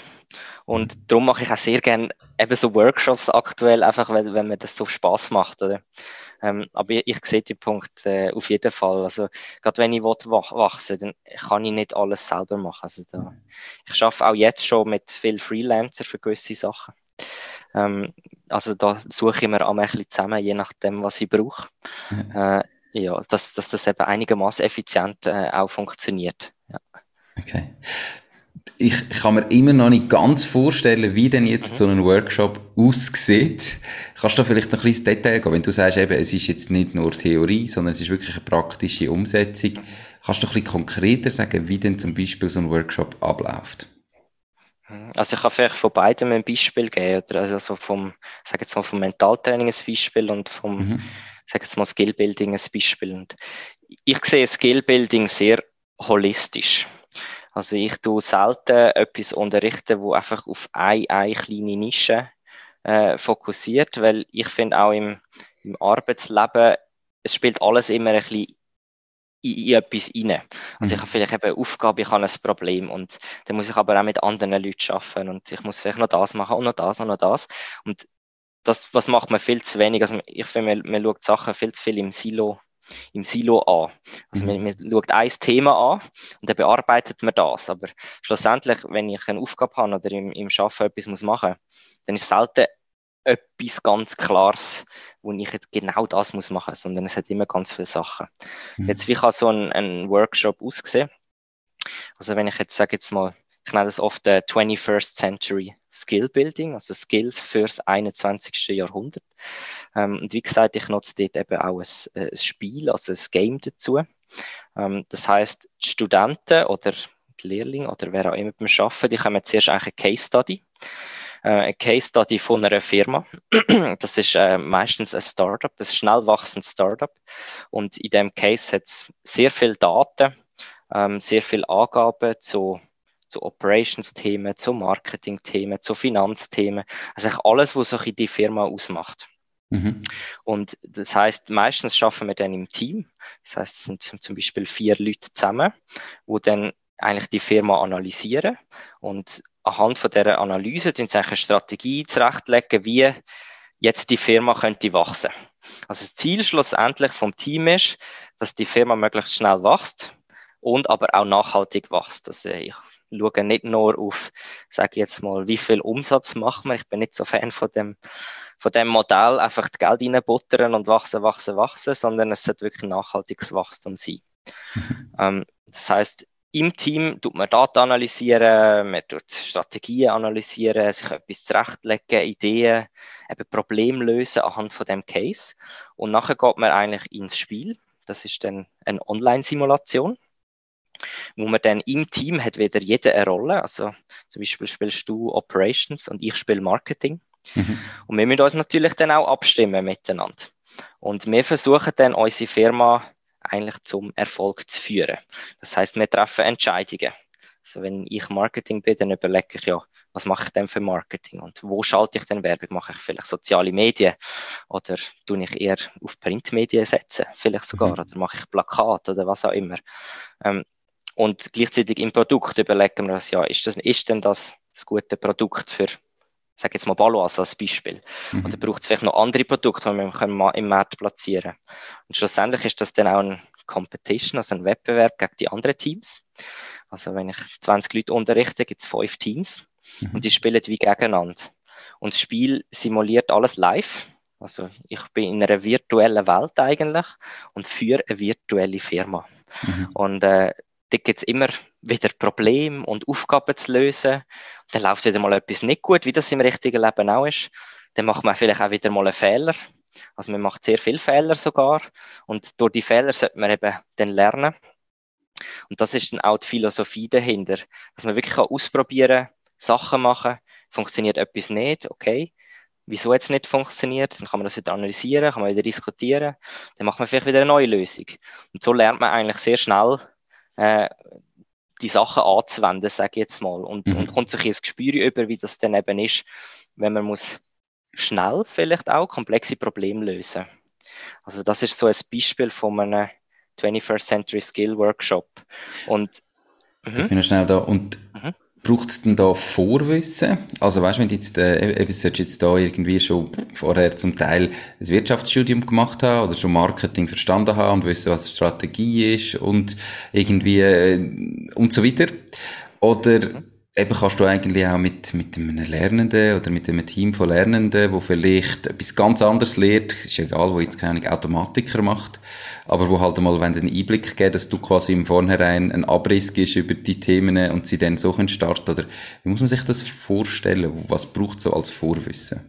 Und mhm. darum mache ich auch sehr gerne eben so Workshops aktuell, einfach weil, wenn mir das so Spaß macht. Oder? Ähm, aber ich, ich, sehe den Punkt äh, auf jeden Fall. Also, gerade wenn ich wach, wachsen dann kann ich nicht alles selber machen. Also, da, mhm. ich arbeite auch jetzt schon mit vielen Freelancern für gewisse Sachen. Ähm, also da suche ich mir auch ein bisschen zusammen, je nachdem, was ich brauche. Mhm. Äh, ja, dass, dass das eben einigermaßen effizient äh, auch funktioniert. Ja. Okay. Ich kann mir immer noch nicht ganz vorstellen, wie denn jetzt mhm. so ein Workshop aussieht. Kannst du vielleicht noch ein bisschen Detail gehen? Wenn du sagst, eben, es ist jetzt nicht nur Theorie, sondern es ist wirklich eine praktische Umsetzung. Kannst du ein bisschen konkreter sagen, wie denn zum Beispiel so ein Workshop abläuft? Mhm. Also ich kann vielleicht von beidem ein Beispiel geben, oder also vom, sag jetzt mal vom Mentaltraining ein Beispiel und vom, mhm sage jetzt mal Skillbuilding als Beispiel. Und ich sehe Skillbuilding sehr holistisch. Also ich tue selten etwas unterrichten, wo einfach auf eine, eine kleine Nische äh, fokussiert, weil ich finde auch im, im Arbeitsleben, es spielt alles immer ein bisschen in, in etwas rein. Also ich mhm. habe vielleicht eben eine Aufgabe, ich habe ein Problem und dann muss ich aber auch mit anderen Leuten arbeiten und ich muss vielleicht noch das machen und noch das und noch das. Und das, was macht man viel zu wenig. Also ich finde, man, man schaut Sachen viel zu viel im Silo, im Silo an. Also mhm. man, man schaut ein Thema an und dann bearbeitet man das. Aber schlussendlich, wenn ich eine Aufgabe habe oder im, im Arbeiten etwas muss machen dann ist selten etwas ganz Klares, wo ich jetzt genau das muss machen, sondern es hat immer ganz viele Sachen. Mhm. Jetzt, wie kann so ein, ein Workshop aussehen? Also wenn ich jetzt sage jetzt mal, ich nenne das oft äh, 21st Century Skill Building, also Skills fürs 21. Jahrhundert. Ähm, und wie gesagt, ich nutze dort eben auch ein, äh, ein Spiel, also ein Game dazu. Ähm, das heißt, die Studenten oder die Lehrlinge oder wer auch immer beim Arbeiten, die kommen zuerst eigentlich eine Case Study. Äh, eine Case Study von einer Firma. Das ist äh, meistens ein Startup, ein schnell wachsendes Startup. Und in dem Case hat es sehr viel Daten, ähm, sehr viel Angaben zu zu Operations-Themen, zu Marketing-Themen, zu Finanzthemen. Also alles, was so die Firma ausmacht. Mhm. Und das heißt, meistens schaffen wir dann im Team. Das heißt, es sind zum Beispiel vier Leute zusammen, wo dann eigentlich die Firma analysieren und anhand von dieser Analyse sie eine Strategie zurechtlegen, wie jetzt die Firma könnte wachsen. Also das Ziel schlussendlich vom Team ist, dass die Firma möglichst schnell wächst und aber auch nachhaltig wächst. Also ich schaue nicht nur auf, sage ich jetzt mal, wie viel Umsatz machen wir. Ich bin nicht so Fan von dem, von dem Modell, einfach das Geld reinbuttern und wachsen, wachsen, wachsen, sondern es sollte wirklich nachhaltiges Wachstum sein. Mhm. Ähm, das heißt, im Team tut man Daten analysieren, man tut Strategien analysieren, sich etwas zurechtlegen, Ideen, eben Probleme lösen anhand von dem Case. Und nachher geht man eigentlich ins Spiel. Das ist dann eine Online-Simulation, wo man dann im Team hat wieder jede eine Rolle. Also zum Beispiel spielst du Operations und ich spiele Marketing. Mhm. Und wir müssen uns natürlich dann auch abstimmen miteinander. Und wir versuchen dann unsere Firma eigentlich zum Erfolg zu führen. Das heißt, wir treffen Entscheidungen. Also wenn ich Marketing bin, dann überlege ich ja, was mache ich denn für Marketing und wo schalte ich denn Werbung? Mache ich vielleicht soziale Medien oder tue ich eher auf Printmedien setzen, vielleicht sogar, mhm. oder mache ich Plakat oder was auch immer. Ähm, und gleichzeitig im Produkt überlegen wir uns ja, ist, das, ist denn das das gute Produkt für sage jetzt mal Balois als Beispiel. Mhm. Oder braucht es vielleicht noch andere Produkte, die wir im Markt platzieren können. Und schlussendlich ist das dann auch ein Competition, also ein Wettbewerb gegen die anderen Teams. Also wenn ich 20 Leute unterrichte, gibt es fünf Teams mhm. und die spielen wie gegeneinander. Und das Spiel simuliert alles live. Also ich bin in einer virtuellen Welt eigentlich und führe eine virtuelle Firma. Mhm. Und äh, da gibt es immer wieder Probleme und Aufgaben zu lösen. Dann läuft wieder mal etwas nicht gut, wie das im richtigen Leben auch ist. Dann macht man vielleicht auch wieder mal einen Fehler. Also man macht sehr viele Fehler sogar. Und durch die Fehler sollte man eben dann lernen. Und das ist dann auch die Philosophie dahinter, dass man wirklich ausprobieren kann, Sachen machen, funktioniert etwas nicht, okay, wieso jetzt nicht funktioniert, dann kann man das wieder analysieren, kann man wieder diskutieren, dann macht man vielleicht wieder eine neue Lösung. Und so lernt man eigentlich sehr schnell äh, die Sachen anzuwenden, sage ich jetzt mal, und, mhm. und kommt sich ins Gespür über, wie das dann eben ist, wenn man muss schnell vielleicht auch komplexe Probleme lösen. Also das ist so ein Beispiel von einem 21st Century Skill Workshop. Und mhm. Ich noch schnell da? Und mhm. Braucht es denn da Vorwissen? Also weißt du, wenn du jetzt, äh, eben, solltest jetzt da irgendwie schon vorher zum Teil ein Wirtschaftsstudium gemacht haben oder schon Marketing verstanden haben und wissen, was Strategie ist und irgendwie äh, und so weiter? Oder mhm eben kannst du eigentlich auch mit, mit einem Lernenden oder mit einem Team von Lernenden, wo vielleicht etwas ganz anderes lernt, ist egal, wo jetzt keine Automatiker macht, aber wo halt mal, wenn einen Einblick gibt, dass du quasi im Vornherein einen Abriss gibst über die Themen und sie dann so können starten, oder wie muss man sich das vorstellen? Was braucht so als Vorwissen?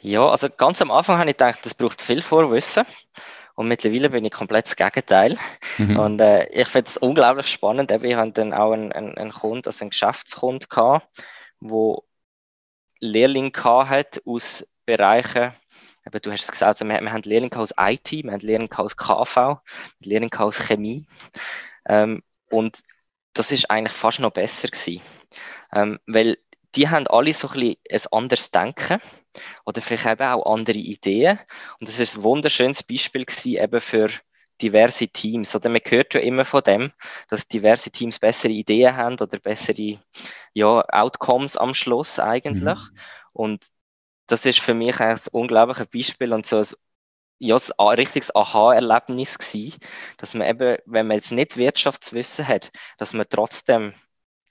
Ja, also ganz am Anfang habe ich gedacht, das braucht viel Vorwissen. Und mittlerweile bin ich komplett das Gegenteil. Mhm. Und äh, ich finde es unglaublich spannend. Eben, ich hatte dann auch einen, einen, einen Kunden, also einen Geschäftskund gehabt, wo Lehrlinge hat aus Bereichen, eben, du hast es gesagt, also wir, wir haben Lehrlinge aus IT, wir haben Lehrlinge aus KV, Lehrlinge aus Chemie. Ähm, und das ist eigentlich fast noch besser gewesen. Ähm, weil die haben alle so ein bisschen ein anderes Denken oder vielleicht eben auch andere Ideen. Und das ist ein wunderschönes Beispiel gewesen, eben für diverse Teams. Oder man hört ja immer von dem, dass diverse Teams bessere Ideen haben oder bessere ja, Outcomes am Schluss eigentlich. Mhm. Und das ist für mich ein unglaubliches Beispiel und so ein ja, ein richtiges Aha-Erlebnis gewesen, dass man eben, wenn man jetzt nicht Wirtschaftswissen hat, dass man trotzdem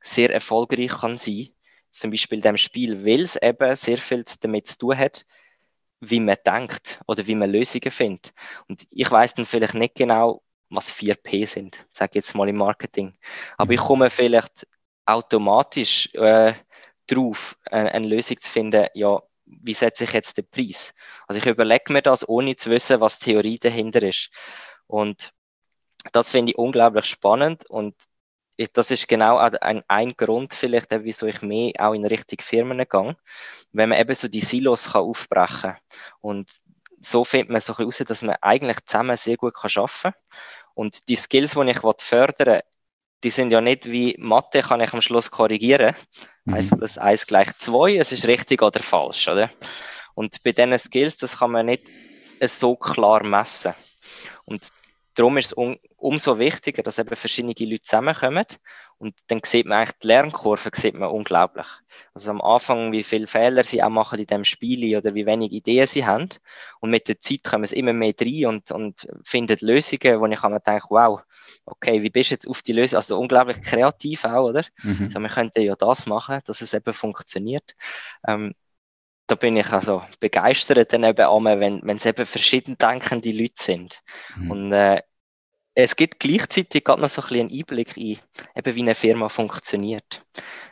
sehr erfolgreich kann sein zum Beispiel dem Spiel, weil es eben sehr viel damit zu tun hat, wie man denkt oder wie man Lösungen findet. Und ich weiß dann vielleicht nicht genau, was 4P sind, sage ich jetzt mal im Marketing. Aber ich mhm. komme vielleicht automatisch äh, drauf, eine, eine Lösung zu finden, ja, wie setze ich jetzt den Preis? Also ich überlege mir das, ohne zu wissen, was Theorie dahinter ist. Und das finde ich unglaublich spannend und das ist genau ein, ein Grund vielleicht, wieso ich mehr auch in Richtung Firmen gehe, wenn man eben so die Silos kann aufbrechen kann. Und so findet man so heraus, dass man eigentlich zusammen sehr gut kann arbeiten kann. Und die Skills, die ich fördern will, die sind ja nicht wie Mathe, kann ich am Schluss korrigieren. Mhm. 1 plus 1 gleich 2, es ist richtig oder falsch, oder? Und bei diesen Skills, das kann man nicht so klar messen. Und darum ist es um, umso wichtiger, dass eben verschiedene Leute zusammenkommen und dann sieht man eigentlich die Lernkurve sieht man unglaublich. Also am Anfang, wie viele Fehler sie auch machen in dem Spiel oder wie wenig Ideen sie haben und mit der Zeit kommen sie immer mehr rein und, und finden Lösungen, wo ich mir denke, wow, okay, wie bist du jetzt auf die Lösung, also unglaublich kreativ auch, oder? Mhm. Also wir könnten ja das machen, dass es eben funktioniert. Ähm, da bin ich also begeistert dann eben einmal, wenn, wenn es eben verschieden denkende Leute sind. Mhm. Und äh, es gibt gleichzeitig gerade noch so ein bisschen einen Einblick in, eben wie eine Firma funktioniert.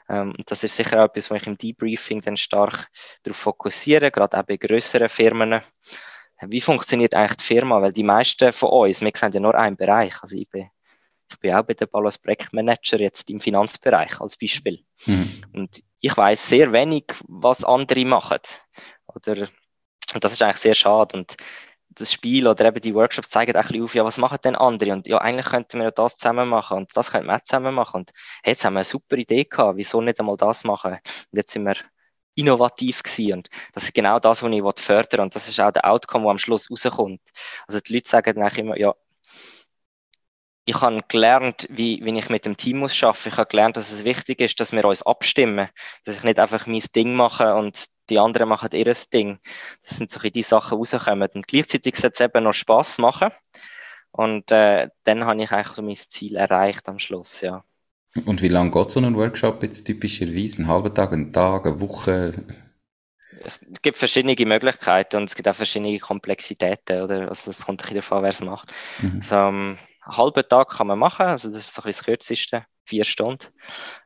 Ähm, und das ist sicher auch etwas, wo ich im Debriefing dann stark darauf fokussiere, gerade auch bei grösseren Firmen. Wie funktioniert eigentlich die Firma? Weil die meisten von uns, wir sehen ja nur einen Bereich. Also ich bin, ich bin auch bei der Ballos Projektmanager jetzt im Finanzbereich als Beispiel. Mhm. Und ich weiß sehr wenig, was andere machen. Oder, und das ist eigentlich sehr schade. Und das Spiel oder eben die Workshops zeigen auch ein bisschen auf, ja, was machen denn andere? Und ja, eigentlich könnten wir das zusammen machen und das könnten wir auch zusammen machen. Und hey, jetzt haben wir eine super Idee gehabt, wieso nicht einmal das machen? Und jetzt sind wir innovativ gewesen. Und das ist genau das, was ich fördern will. Und das ist auch der Outcome, der am Schluss rauskommt. Also die Leute sagen dann immer, ja, ich habe gelernt, wie, wie ich mit dem Team muss arbeiten. Ich habe gelernt, dass es wichtig ist, dass wir uns abstimmen. Dass ich nicht einfach mein Ding mache und die anderen machen ihr Ding. Das sind so die Sachen rauskommen. Und gleichzeitig soll es eben noch Spass machen. Und äh, dann habe ich eigentlich so mein Ziel erreicht am Schluss, ja. Und wie lange geht so ein Workshop jetzt typischerweise? Einen halben Tag, einen Tag, eine Woche? Es gibt verschiedene Möglichkeiten und es gibt auch verschiedene Komplexitäten, oder? Also es kommt ein bisschen davon, wer es macht. Mhm. Also, einen halben Tag kann man machen, also das ist so ein bisschen das kürzeste, vier Stunden.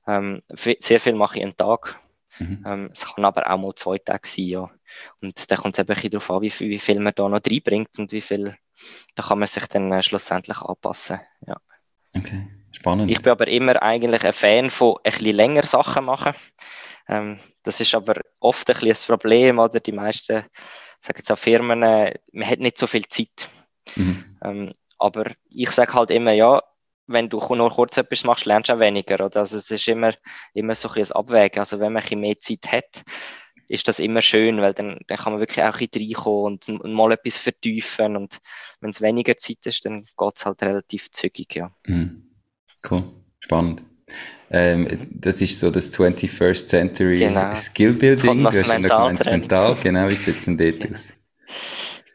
Ähm, sehr viel mache ich einen Tag, Mhm. Ähm, es kann aber auch mal zwei Tage sein, ja. Und da kommt es eben ein bisschen darauf an, wie, wie viel man da noch reinbringt und wie viel, da kann man sich dann äh, schlussendlich anpassen, ja. Okay, spannend. Ich bin aber immer eigentlich ein Fan von ein bisschen länger Sachen machen. Ähm, das ist aber oft ein bisschen das Problem, oder die meisten, sagen jetzt auch Firmen, äh, man hat nicht so viel Zeit. Mhm. Ähm, aber ich sage halt immer, ja, wenn du nur kurz etwas machst, lernst du auch weniger. Oder? Also es ist immer, immer so ein bisschen Abwägen. Also wenn man ein bisschen mehr Zeit hat, ist das immer schön, weil dann, dann kann man wirklich auch ein bisschen reinkommen und, und mal etwas vertiefen. Und wenn es weniger Zeit ist, dann geht es halt relativ zügig, ja. Mhm. Cool, spannend. Ähm, das ist so das 21st Century genau. Skill Building. Du hast ja gemeint, mental, genau, wie sieht es denn dort aus?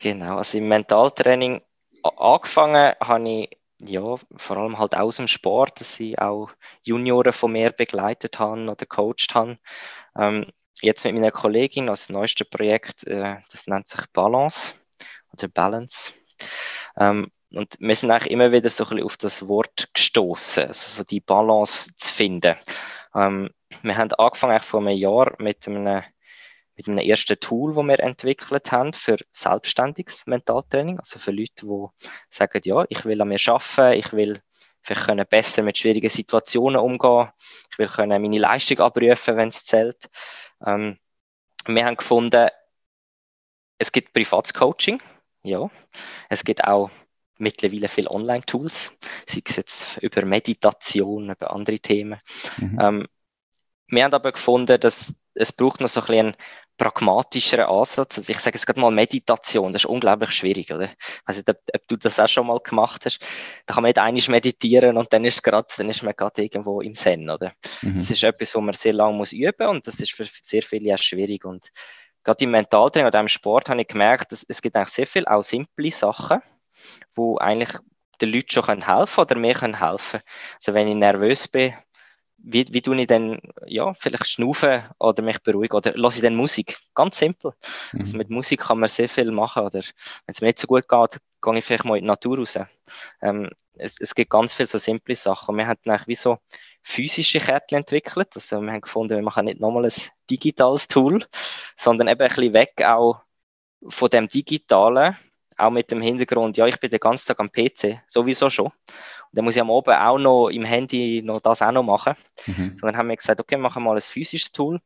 Genau, also im Mentaltraining angefangen habe ich ja, vor allem halt aus dem Sport, dass ich auch Junioren von mir begleitet haben oder coacht haben. Ähm, jetzt mit meiner Kollegin, das neueste Projekt, äh, das nennt sich Balance oder Balance. Ähm, und wir sind eigentlich immer wieder so ein bisschen auf das Wort gestoßen, also so die Balance zu finden. Ähm, wir haben angefangen vor einem Jahr mit einem mit einem ersten Tool, das wir entwickelt haben für selbstständiges Mentaltraining, also für Leute, die sagen, ja, ich will an mir arbeiten, ich will vielleicht können besser mit schwierigen Situationen umgehen, ich will können meine Leistung abrufen, wenn es zählt. Ähm, wir haben gefunden, es gibt Privatscoaching, ja, es gibt auch mittlerweile viele Online-Tools, sei es jetzt über Meditation, über andere Themen. Mhm. Ähm, wir haben aber gefunden, dass es braucht noch so ein bisschen pragmatischeren Ansatz. Also ich sage jetzt gerade mal Meditation, das ist unglaublich schwierig, oder? Also ob, ob du das auch schon mal gemacht hast, da kann man nicht einig meditieren und dann ist grad, dann ist man gerade irgendwo im Zen, oder? Mhm. Das ist etwas, wo man sehr lange muss üben und das ist für sehr viele ja schwierig und gerade im Mentaltraining oder im Sport habe ich gemerkt, dass es gibt eigentlich sehr viel auch simple Sachen, wo eigentlich den Leuten schon helfen können oder mir können helfen. Also wenn ich nervös bin, wie, wie tue ich dann, ja, vielleicht schnaufen oder mich beruhigen oder lasse ich dann Musik? Ganz simpel. Mhm. Also mit Musik kann man sehr viel machen oder wenn es mir nicht so gut geht, gehe ich vielleicht mal in die Natur raus. Ähm, es, es gibt ganz viele so simple Sachen. Wir haben eigentlich wie so physische Kärtchen entwickelt. Also wir haben gefunden, wir machen nicht nochmal ein digitales Tool, sondern eben ein bisschen weg auch von dem Digitalen, auch mit dem Hintergrund, ja, ich bin den ganzen Tag am PC, sowieso schon dann muss ich am Abend auch noch im Handy noch das auch noch machen. Mhm. Sondern haben wir gesagt, okay, machen wir mal ein physisches Tool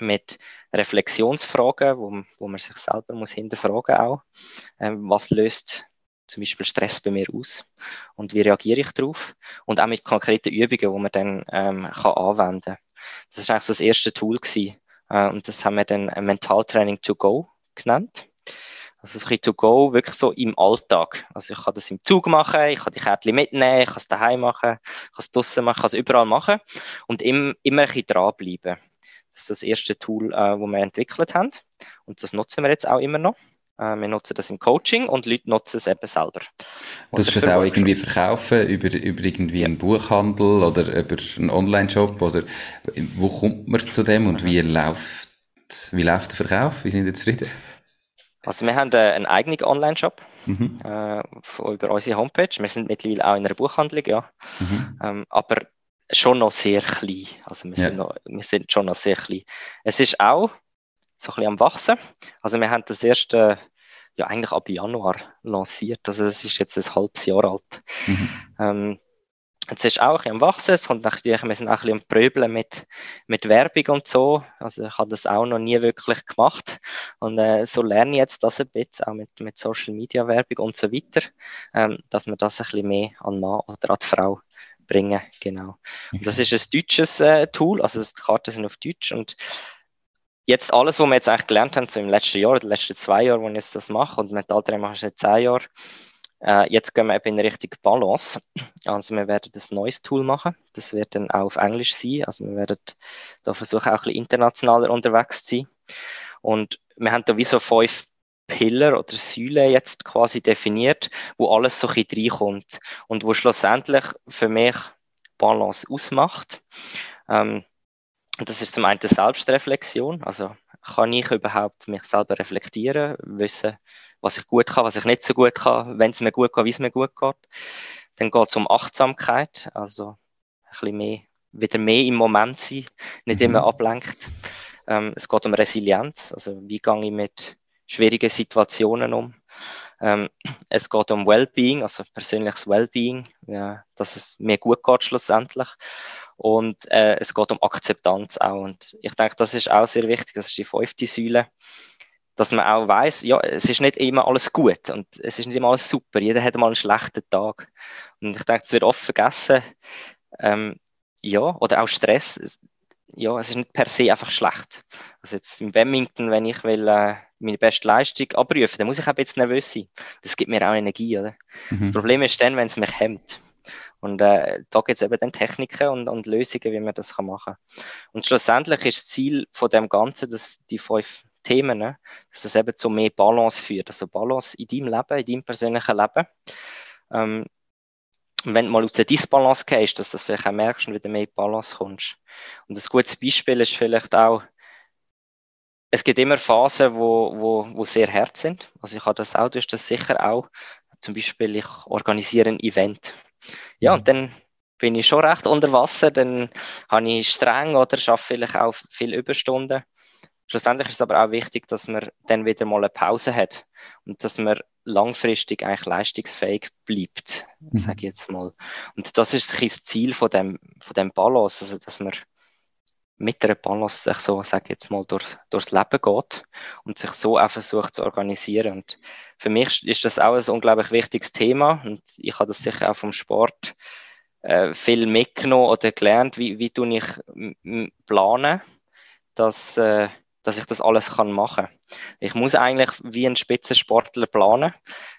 mit Reflexionsfragen, wo, wo man sich selber muss hinterfragen auch. Ähm, was löst zum Beispiel Stress bei mir aus und wie reagiere ich darauf? Und auch mit konkreten Übungen, die man dann ähm, kann anwenden kann. Das ist eigentlich so das erste Tool gewesen. Äh, und das haben wir dann Mentaltraining to go genannt. Also ein bisschen to go, wirklich so im Alltag. Also ich kann das im Zug machen, ich kann die Kärtchen mitnehmen, ich kann es daheim machen, ich kann es draussen machen, ich kann es überall machen und im, immer ein bisschen dranbleiben. Das ist das erste Tool, äh, das wir entwickelt haben und das nutzen wir jetzt auch immer noch. Äh, wir nutzen das im Coaching und Leute nutzen es eben selber. Und das ist es auch irgendwie verkaufen über, über irgendwie einen Buchhandel oder über einen Online-Shop oder wo kommt man zu dem und wie läuft, wie läuft der Verkauf? Wie sind Sie zufrieden? Also wir haben äh, einen eigenen Online-Shop mhm. äh, über unsere Homepage. Wir sind mittlerweile auch in einer Buchhandlung, ja. Mhm. Ähm, aber schon noch sehr klein. Also wir, ja. sind noch, wir sind schon noch sehr klein. Es ist auch so ein bisschen am Wachsen. Also wir haben das erste, ja eigentlich ab Januar lanciert. Also es ist jetzt ein halbes Jahr alt. Mhm. Ähm, Jetzt ist auch ein am Wachsen, es kommt natürlich, wir sind auch ein bisschen am Pröbeln mit, mit Werbung und so. Also ich habe das auch noch nie wirklich gemacht. Und äh, so lerne ich jetzt das ein bisschen, auch mit, mit Social Media Werbung und so weiter, ähm, dass wir das ein bisschen mehr an Mann oder an die Frau bringen. Genau. Okay. das ist ein deutsches äh, Tool, also die Karten sind auf Deutsch und jetzt alles, was wir jetzt eigentlich gelernt haben, so im letzten Jahr, den letzten zwei Jahren, wo ich jetzt das mache, und mit Alter mache ich seit zehn Jahren, äh, jetzt gehen wir eben in Richtung Balance. Also wir werden ein neues Tool machen. Das wird dann auch auf Englisch sein. Also wir werden da versuchen, auch ein bisschen internationaler unterwegs zu sein. Und wir haben da wie so fünf Pillar oder Säulen jetzt quasi definiert, wo alles so ein bisschen reinkommt und wo schlussendlich für mich Balance ausmacht. Ähm, das ist zum einen die Selbstreflexion, also kann ich überhaupt mich selber reflektieren, wissen, was ich gut kann, was ich nicht so gut kann, wenn es mir gut geht, wie es mir gut geht. Dann geht es um Achtsamkeit, also ein bisschen mehr, wieder mehr im Moment sein, nicht mhm. immer ablenkt. Ähm, es geht um Resilienz, also wie gehe ich mit schwierigen Situationen um. Ähm, es geht um Wellbeing, also persönliches Wellbeing, ja, dass es mir gut geht schlussendlich. Und äh, es geht um Akzeptanz auch. Und ich denke, das ist auch sehr wichtig. Das ist die fünfte Säule, dass man auch weiß, ja, es ist nicht immer alles gut und es ist nicht immer alles super. Jeder hat mal einen schlechten Tag. Und ich denke, es wird oft vergessen. Ähm, ja, oder auch Stress. Ja, es ist nicht per se einfach schlecht. Also jetzt im Badminton, wenn ich will, äh, meine beste Leistung abrufen, dann muss ich auch jetzt nervös sein. Das gibt mir auch Energie, oder? Mhm. Das Problem ist dann, wenn es mich hemmt. Und äh, da gibt es eben dann Techniken und, und Lösungen, wie man das kann machen kann. Und schlussendlich ist das Ziel von dem Ganzen, dass die fünf Themen, ne, dass das eben zu mehr Balance führt. Also Balance in deinem Leben, in deinem persönlichen Leben. Ähm, und wenn du mal aus der Disbalance gehst, dass du das vielleicht auch merkst und wieder mehr in Balance kommst. Und ein gutes Beispiel ist vielleicht auch, es gibt immer Phasen, wo, wo, wo sehr hart sind. Also ich habe das auch, du hast das sicher auch. Zum Beispiel, ich organisiere ein Event. Ja, und dann bin ich schon recht unter Wasser, dann habe ich streng oder schaffe vielleicht auch viel Überstunden. Schlussendlich ist es aber auch wichtig, dass man dann wieder mal eine Pause hat und dass man langfristig eigentlich leistungsfähig bleibt, mhm. sage ich jetzt mal. Und das ist das Ziel von dem, von dem Balance, also dass man mit der Balance sich so, sage ich jetzt mal, durch, durchs Leben geht und sich so auch versucht zu organisieren. Und für mich ist das auch ein unglaublich wichtiges Thema und ich habe das sicher auch vom Sport äh, viel mitgenommen oder gelernt, wie, wie tue ich planen, dass, äh, dass ich das alles kann machen. Ich muss eigentlich wie ein Spitzensportler planen.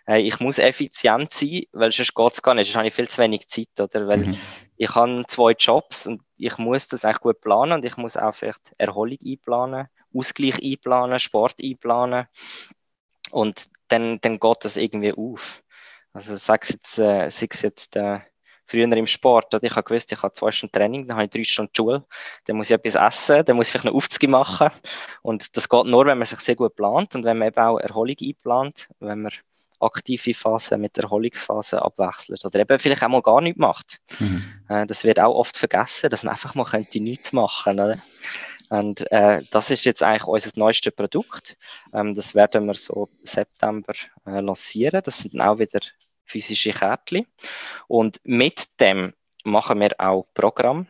Äh, ich muss effizient sein, weil sonst geht es gar nicht. Sonst habe ich viel zu wenig Zeit, oder? Weil mhm. ich habe zwei Jobs und ich muss das eigentlich gut planen und ich muss auch vielleicht Erholung einplanen, Ausgleich einplanen, Sport einplanen. Und dann, dann geht das irgendwie auf. Also es jetzt, äh, sei es jetzt äh, früher im Sport, oder ich habe gewusst, ich habe zwei Stunden Training, dann habe ich drei Stunden Schule, dann muss ich etwas essen, dann muss ich vielleicht noch Aufzüge machen. Und das geht nur, wenn man sich sehr gut plant und wenn man eben auch Erholung einplant, wenn man aktive Phase mit Erholungsphase abwechselt oder eben vielleicht auch mal gar nichts macht. Mhm. Äh, das wird auch oft vergessen, dass man einfach mal könnte nichts machen, oder? Und äh, das ist jetzt eigentlich unser neuestes Produkt. Ähm, das werden wir so September äh, lancieren. Das sind dann auch wieder physische Kärtchen. Und mit dem machen wir auch Programm.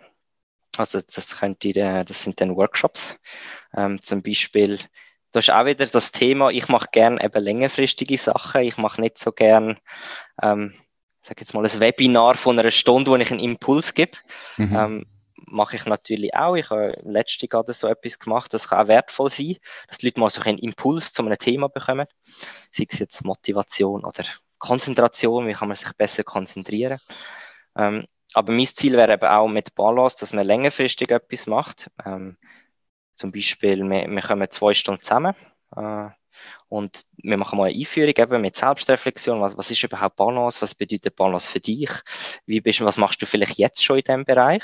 Also das, könnte, äh, das sind dann Workshops. Ähm, zum Beispiel, da ist auch wieder das Thema, ich mache gerne eben längerfristige Sachen. Ich mache nicht so gern, ähm, sag jetzt mal, ein Webinar von einer Stunde, wo ich einen Impuls gebe. Mhm. Ähm, mache ich natürlich auch. Ich habe letzte gerade so etwas gemacht, das kann auch wertvoll sein, dass die Leute mal so einen Impuls zu einem Thema bekommen. Sei es jetzt Motivation oder Konzentration, wie kann man sich besser konzentrieren. Ähm, aber mein Ziel wäre eben auch mit Balance, dass man längerfristig etwas macht. Ähm, zum Beispiel, wir, wir kommen zwei Stunden zusammen äh, und wir machen mal eine Einführung eben mit Selbstreflexion. Was, was ist überhaupt Balance? Was bedeutet Balance für dich? Wie bist, was machst du vielleicht jetzt schon in diesem Bereich?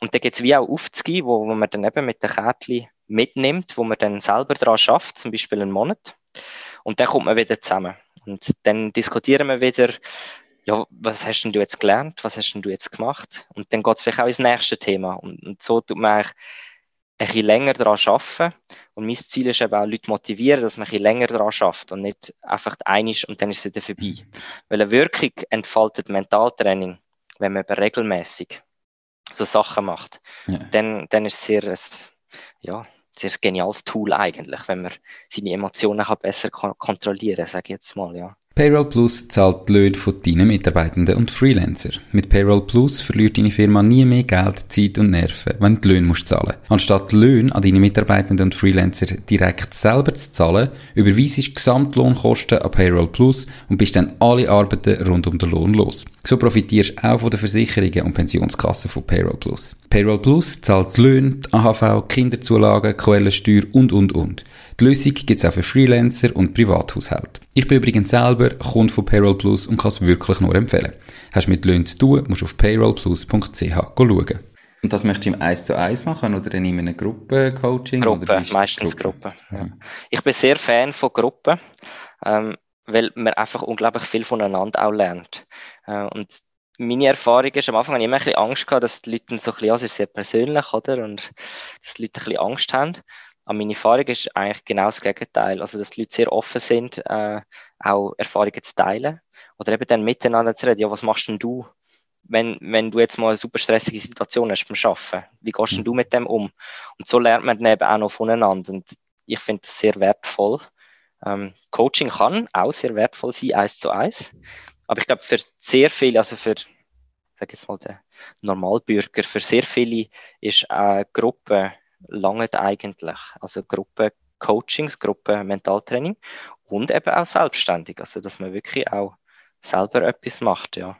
Und da geht es wie auch aufzugehen, wo, wo man dann eben mit den Kärtchen mitnimmt, wo man dann selber daran schafft, zum Beispiel einen Monat. Und dann kommt man wieder zusammen. Und dann diskutieren wir wieder, ja, was hast denn du jetzt gelernt? Was hast denn du jetzt gemacht? Und dann geht es vielleicht auch ins nächste Thema. Und, und so tut man eigentlich ein bisschen länger daran arbeiten. Und mein Ziel ist eben auch, Leute motivieren, dass man ein bisschen länger daran schafft und nicht einfach einig und dann ist es wieder vorbei. Weil eine Wirkung entfaltet Mentaltraining, wenn man regelmäßig so Sachen macht. Ja. Dann, dann ist es sehr, ja, sehr geniales Tool eigentlich, wenn man seine Emotionen besser kontrollieren kann, sage ich jetzt mal, ja. Payroll Plus zahlt die Löhne von deinen Mitarbeitenden und Freelancer. Mit Payroll Plus verliert deine Firma nie mehr Geld, Zeit und Nerven, wenn du die Löhne musst zahlen Anstatt die Löhne an deine Mitarbeitenden und Freelancer direkt selber zu zahlen, überweisest du Gesamtlohnkosten an Payroll Plus und bist dann alle Arbeiten rund um den Lohn los. So profitierst du auch von den Versicherungen und Pensionskassen von Payroll Plus. Payroll Plus zahlt die Löhne, die AHV, Kinderzulagen, Quellensteuer und, und, und. Die Lösung gibt es auch für Freelancer und Privathaushalte. Ich bin übrigens selber Kunde von Payroll Plus und kann es wirklich nur empfehlen. Hast du mit Löhnen zu tun, musst du auf payrollplus.ch schauen. Und das möchtest du im 1 zu 1 machen oder in einem Gruppencoaching? Gruppe, meistens Gruppe. Gruppe. Ja. Ich bin sehr Fan von Gruppen, ähm, weil man einfach unglaublich viel voneinander auch lernt. Äh, und meine Erfahrung ist, am Anfang habe ich immer ein bisschen Angst gehabt, dass die Leute so ein bisschen, also ist sehr persönlich, oder? Und dass die Leute ein bisschen Angst haben. Aber meine Erfahrung ist eigentlich genau das Gegenteil. Also, dass die Leute sehr offen sind, äh, auch Erfahrungen zu teilen. Oder eben dann miteinander zu reden. Ja, was machst denn du, wenn, wenn du jetzt mal eine super stressige Situation hast beim Arbeiten? Wie gehst denn du mit dem um? Und so lernt man dann eben auch noch voneinander. Und ich finde das sehr wertvoll. Ähm, Coaching kann auch sehr wertvoll sein, eins zu eins. Aber ich glaube, für sehr viele, also für, sag jetzt mal, den Normalbürger, für sehr viele ist eine Gruppe lange eigentlich. Also Gruppe Coachings, Gruppe Mentaltraining und eben auch selbstständig. Also, dass man wirklich auch selber etwas macht, ja.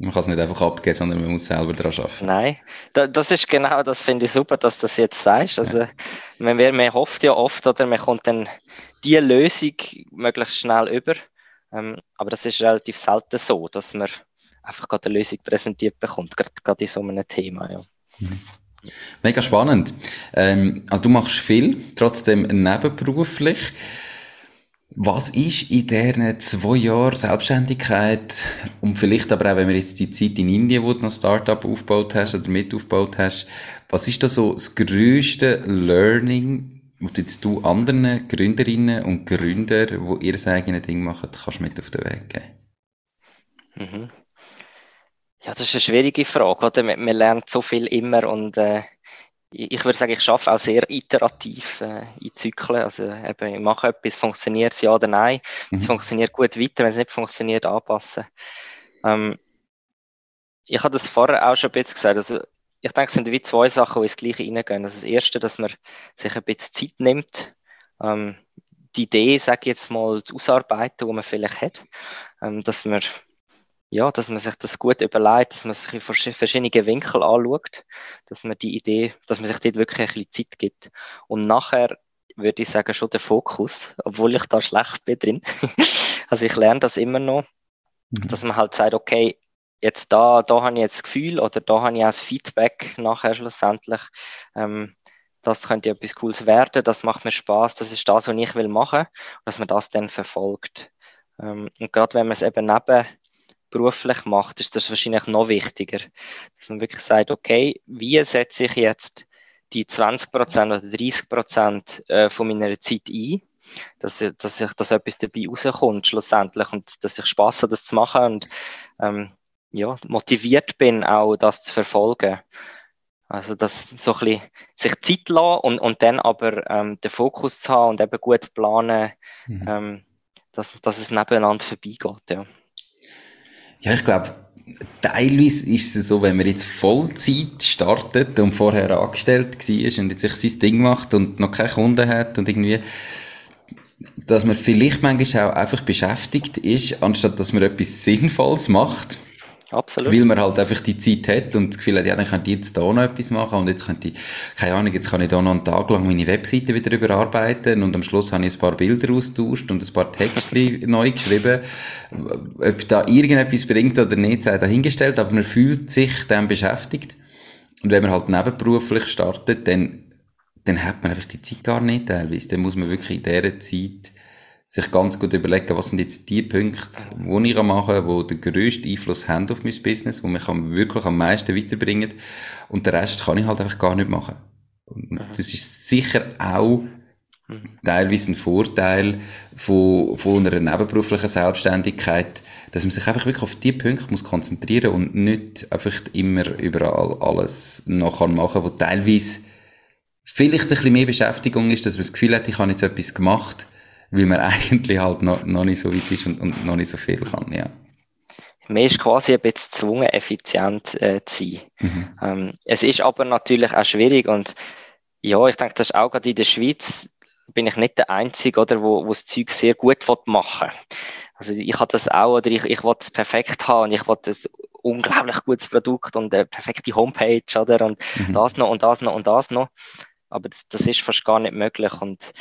Man kann es nicht einfach abgeben, sondern man muss selber daran arbeiten. Nein, da, das ist genau, das finde ich super, dass du das jetzt sagst. Also, ja. man, man hofft ja oft, oder man kommt dann die Lösung möglichst schnell über. Ähm, aber das ist relativ selten so, dass man einfach gerade eine Lösung präsentiert bekommt, gerade, gerade in so einem Thema. Ja. Mhm. Mega spannend. Ähm, also du machst viel, trotzdem nebenberuflich. Was ist in diesen zwei Jahren Selbstständigkeit und vielleicht aber auch, wenn wir jetzt die Zeit in Indien, wo du noch Startup aufgebaut hast oder mit aufgebaut hast, was ist da so das grösste Learning, jetzt du anderen Gründerinnen und Gründer, die ihr das eigene Ding machen, kannst mit auf den Weg geben? Mhm. Ja, das ist eine schwierige Frage, oder? Man, man lernt so viel immer und äh, ich würde sagen, ich arbeite auch sehr iterativ äh, in Zyklen. Also eben, ich mache etwas, funktioniert es ja oder nein. Mhm. Es funktioniert gut weiter, wenn es nicht funktioniert, anpassen. Ähm, ich habe das vorher auch schon ein bisschen gesagt. Also, ich denke, es sind wie zwei Sachen, die ins Gleiche reingehen. Also das erste, dass man sich ein bisschen Zeit nimmt, ähm, die Idee, sage ich jetzt mal, zu ausarbeiten, die man vielleicht hat. Ähm, dass man ja, dass man sich das gut überlegt, dass man sich in verschiedene Winkel anschaut, dass man die Idee, dass man sich dort wirklich ein bisschen Zeit gibt. Und nachher würde ich sagen, schon der Fokus, obwohl ich da schlecht bin drin. also ich lerne das immer noch, mhm. dass man halt sagt, okay, jetzt da, da habe ich jetzt das Gefühl oder da habe ich auch das Feedback nachher schlussendlich. Ähm, das könnte etwas Cooles werden, das macht mir Spaß, das ist das, was ich will machen, dass man das dann verfolgt. Ähm, und gerade wenn man es eben neben beruflich macht, ist das wahrscheinlich noch wichtiger, dass man wirklich sagt, okay, wie setze ich jetzt die 20% oder 30% äh, von meiner Zeit ein, dass, dass, ich, dass etwas dabei rauskommt schlussendlich und dass ich Spaß habe, das zu machen und ähm, ja, motiviert bin, auch das zu verfolgen. Also das so ein bisschen sich Zeit lassen und, und dann aber ähm, den Fokus zu haben und eben gut planen, mhm. ähm, dass, dass es nebeneinander vorbeigeht. Ja. Ja, ich glaube, teilweise ist es so, wenn man jetzt Vollzeit startet und vorher angestellt war und jetzt sich sein Ding macht und noch keine Kunden hat und irgendwie, dass man vielleicht manchmal auch einfach beschäftigt ist, anstatt dass man etwas Sinnvolles macht. Absolut. Weil man halt einfach die Zeit hat und das Gefühl hat, ja, dann könnte ich jetzt da noch etwas machen und jetzt könnte ich, keine Ahnung, jetzt kann ich da noch einen Tag lang meine Webseite wieder überarbeiten und am Schluss habe ich ein paar Bilder austauscht und ein paar Texte neu geschrieben. Ob da irgendetwas bringt oder nicht, sei dahingestellt, aber man fühlt sich dann beschäftigt. Und wenn man halt nebenberuflich startet, dann, dann hat man einfach die Zeit gar nicht teilweise. Dann muss man wirklich in dieser Zeit sich ganz gut überlegen, was sind jetzt die Punkte, die ich machen kann, die den grössten Einfluss haben auf mein Business, wo mich wirklich am meisten weiterbringen. Und den Rest kann ich halt einfach gar nicht machen. Und mhm. das ist sicher auch teilweise ein Vorteil von, von einer nebenberuflichen Selbstständigkeit, dass man sich einfach wirklich auf die Punkte muss konzentrieren und nicht einfach immer überall alles noch machen kann, wo teilweise vielleicht ein bisschen mehr Beschäftigung ist, dass man das Gefühl hat, ich habe jetzt etwas gemacht, weil man eigentlich halt noch, noch nicht so weit ist und, und noch nicht so viel kann, ja. Man ist quasi ein bisschen gezwungen, effizient äh, zu sein. Mhm. Ähm, es ist aber natürlich auch schwierig und ja, ich denke, das ist auch gerade in der Schweiz bin ich nicht der Einzige, oder, wo, wo das Zeug sehr gut machen Also ich habe das auch, oder ich, ich will es perfekt haben und ich will ein unglaublich gutes Produkt und eine perfekte Homepage, oder, und mhm. das noch und das noch und das noch. Aber das, das ist fast gar nicht möglich und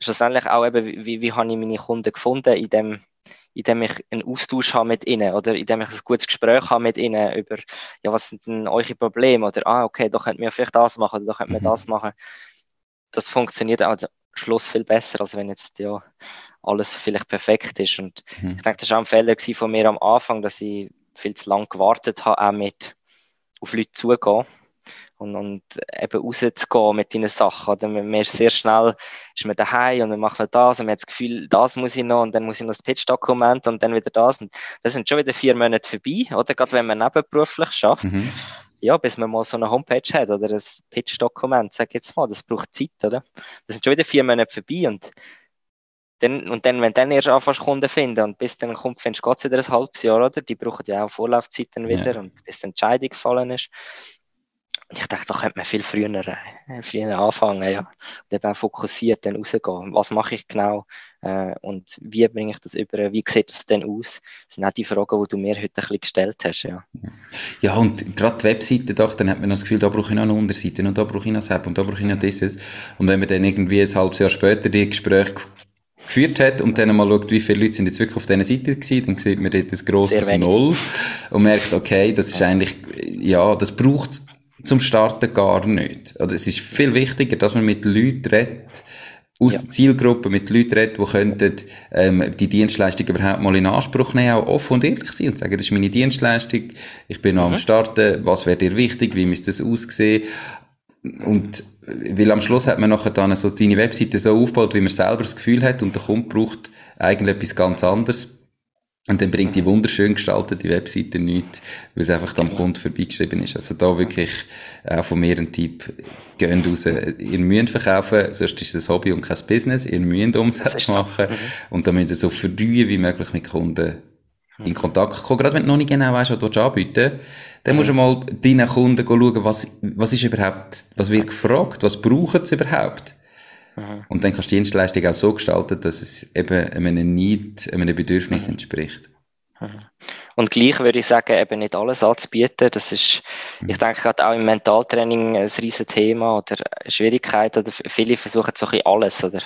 schlussendlich auch eben, wie, wie habe ich meine Kunden gefunden, indem, indem ich einen Austausch habe mit ihnen oder indem ich ein gutes Gespräch habe mit ihnen über, ja, was sind denn eure Probleme oder, ah, okay, da könnten wir vielleicht das machen oder da könnten wir mhm. das machen. Das funktioniert am Schluss viel besser, als wenn jetzt ja alles vielleicht perfekt ist. Und mhm. ich denke, das war auch ein Fehler von mir am Anfang, dass ich viel zu lange gewartet habe, auch mit auf Leute zugehen und, und eben rauszugehen mit deinen Sachen. Oder man ist sehr schnell, ist man daheim und man macht noch das und man hat das Gefühl, das muss ich noch und dann muss ich noch das Pitch-Dokument und dann wieder das. Und das sind schon wieder vier Monate vorbei, oder? Gerade wenn man nebenberuflich schafft. Mhm. Ja, bis man mal so eine Homepage hat oder ein Pitch-Dokument, sag jetzt mal, das braucht Zeit, oder? Das sind schon wieder vier Monate vorbei und dann, und dann, wenn du dann erst anfängst, Kunden finden und bis dann kommt, findest geht es wieder ein halbes Jahr, oder? Die brauchen ja auch Vorlaufzeiten wieder ja. und bis die Entscheidung gefallen ist. Ich dachte, da könnte man viel früher, äh, früher anfangen, ja. Und eben auch fokussiert dann rausgehen. Was mache ich genau? Äh, und wie bringe ich das über? Wie sieht das denn aus? Das sind auch die Fragen, die du mir heute ein bisschen gestellt hast, ja. Ja, und gerade die Webseite, doch, dann hat man das Gefühl, da brauche ich noch eine Unterseite und da brauche ich noch das App und da brauche ich noch dieses. Und wenn man dann irgendwie ein halbes Jahr später die Gespräche geführt hat und dann mal schaut, wie viele Leute sind jetzt wirklich auf dieser Seite gewesen, dann sieht man dort ein grosses Null und merkt, okay, das ist eigentlich, ja, das braucht zum Starten gar nicht. Oder es ist viel wichtiger, dass man mit Leuten redet, aus ja. der Zielgruppe mit Leuten redet, die könnten, ähm, die Dienstleistung überhaupt mal in Anspruch nehmen, auch offen und ehrlich sein und sagen, das ist meine Dienstleistung, ich bin noch mhm. am Starten, was wäre dir wichtig, wie müsste das aussehen? Und, weil am Schluss hat man nachher dann so deine Webseite so aufgebaut, wie man selber das Gefühl hat und der Kunde braucht eigentlich etwas ganz anderes und dann bringt die wunderschön gestaltete Webseite nichts, weil es einfach am Kunden vorbeigeschrieben ist. Also da wirklich auch von mir ein Tipp, geht raus. Ihr müsst verkaufen, sonst ist es ein Hobby und kein Business. Ihr müsst Umsatz machen. Mhm. Und dann müsst ihr so früh wie möglich mit Kunden in Kontakt kommen. Gerade wenn du noch nicht genau weißt, was du anbieten dann musst du mal deinen Kunden schauen, was, was ist überhaupt, was wird gefragt, was brauchen sie überhaupt? Und dann kannst du die Dienstleistung auch so gestalten, dass es eben einem Need, einem Bedürfnis entspricht. Mhm. Und gleich würde ich sagen, eben nicht alles anzubieten. Das ist, mhm. ich denke, gerade auch im Mentaltraining ein riesen Thema oder Schwierigkeit. Oder viele versuchen so ein bisschen alles. Oder,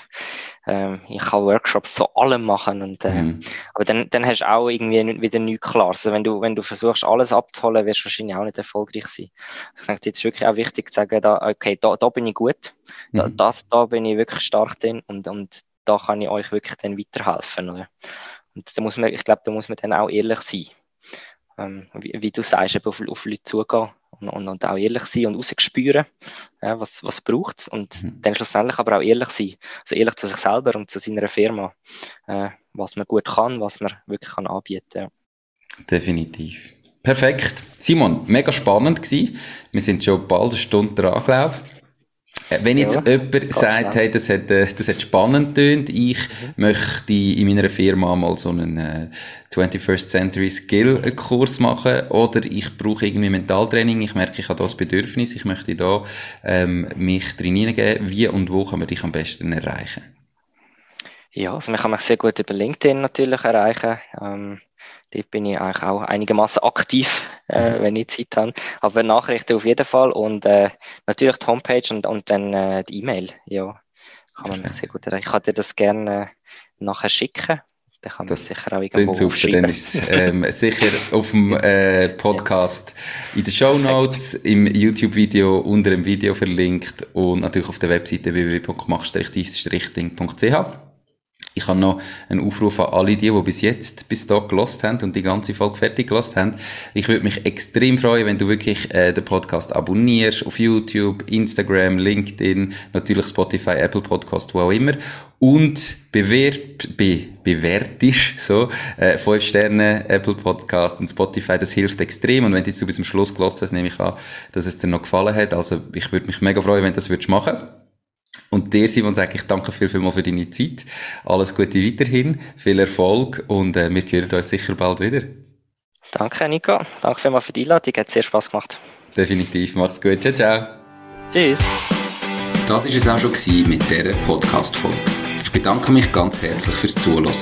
ähm, ich kann Workshops zu allem machen. Und, äh, mhm. Aber dann, dann hast du auch irgendwie wieder nichts klar. Also wenn du, wenn du versuchst, alles abzuholen, wirst du wahrscheinlich auch nicht erfolgreich sein. Also ich denke, jetzt ist wirklich auch wichtig zu sagen, da, okay, da, da bin ich gut. Da, mhm. das, da bin ich wirklich stark drin und, und da kann ich euch wirklich dann weiterhelfen. Oder? Und da muss man, ich glaube, da muss man dann auch ehrlich sein. Ähm, wie, wie, du sagst, eben auf, auf Leute zugehen und, und, und, auch ehrlich sein und rausspüren, ja, was, was braucht es. Und mhm. dann schlussendlich aber auch ehrlich sein. Also ehrlich zu sich selber und zu seiner Firma, äh, was man gut kann, was man wirklich kann anbieten kann. Ja. Definitiv. Perfekt. Simon, mega spannend gewesen. Wir sind schon bald eine Stunde dran, glaube ich. Äh, wenn jetzt ja, jemand sagt, hey, das hat, äh, das hat spannend tönt, ich mhm. möchte in meiner Firma mal so einen äh, 21st Century Skill Kurs machen oder ich brauche irgendwie Mentaltraining, ich merke, ich habe das Bedürfnis, ich möchte da ähm, mich drin hineingeben, wie und wo kann man dich am besten erreichen? Ja, also man kann mich sehr gut über LinkedIn natürlich erreichen. Ähm, dort bin ich eigentlich auch einigermaßen aktiv, äh, mhm. wenn ich Zeit habe. Aber Nachrichten auf jeden Fall und äh, natürlich die Homepage und, und dann äh, die E-Mail. Ja, kann man sehr gut erreichen. Ich kann dir das gerne äh, nachher schicken. Dann kann das sicher auch irgendwo super, dann ist es ähm, sicher auf dem äh, Podcast in den Show Notes, im YouTube-Video unter dem Video verlinkt und natürlich auf der Webseite www.mach-dies-ding.ch. Ich habe noch einen Aufruf an alle die, die bis jetzt bis da gelost haben und die ganze Folge fertig gelost haben. Ich würde mich extrem freuen, wenn du wirklich äh, den Podcast abonnierst auf YouTube, Instagram, LinkedIn, natürlich Spotify, Apple Podcast, wo auch immer und bewerb, be, bewertest so äh, 5 Sterne Apple Podcast und Spotify, das hilft extrem und wenn du jetzt bis zum Schluss gelost hast, nehme ich an, dass es dir noch gefallen hat. Also ich würde mich mega freuen, wenn du das würdest machen. Und dir, Simon, sage ich danke viel, viel mal für deine Zeit. Alles Gute weiterhin, viel Erfolg und äh, wir hören uns sicher bald wieder. Danke, Nico. Danke vielmals für die Einladung. Hat sehr Spass gemacht. Definitiv. Mach's gut. Ciao, ciao. Tschüss. Das war es auch schon mit dieser Podcast-Folge. Ich bedanke mich ganz herzlich fürs Zuhören.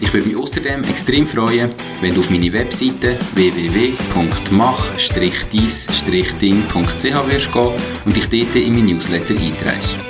Ich würde mich außerdem extrem freuen, wenn du auf meine Webseite www.mach-dies-ding.ch wirst gehen und dich dort in mein Newsletter einträgst.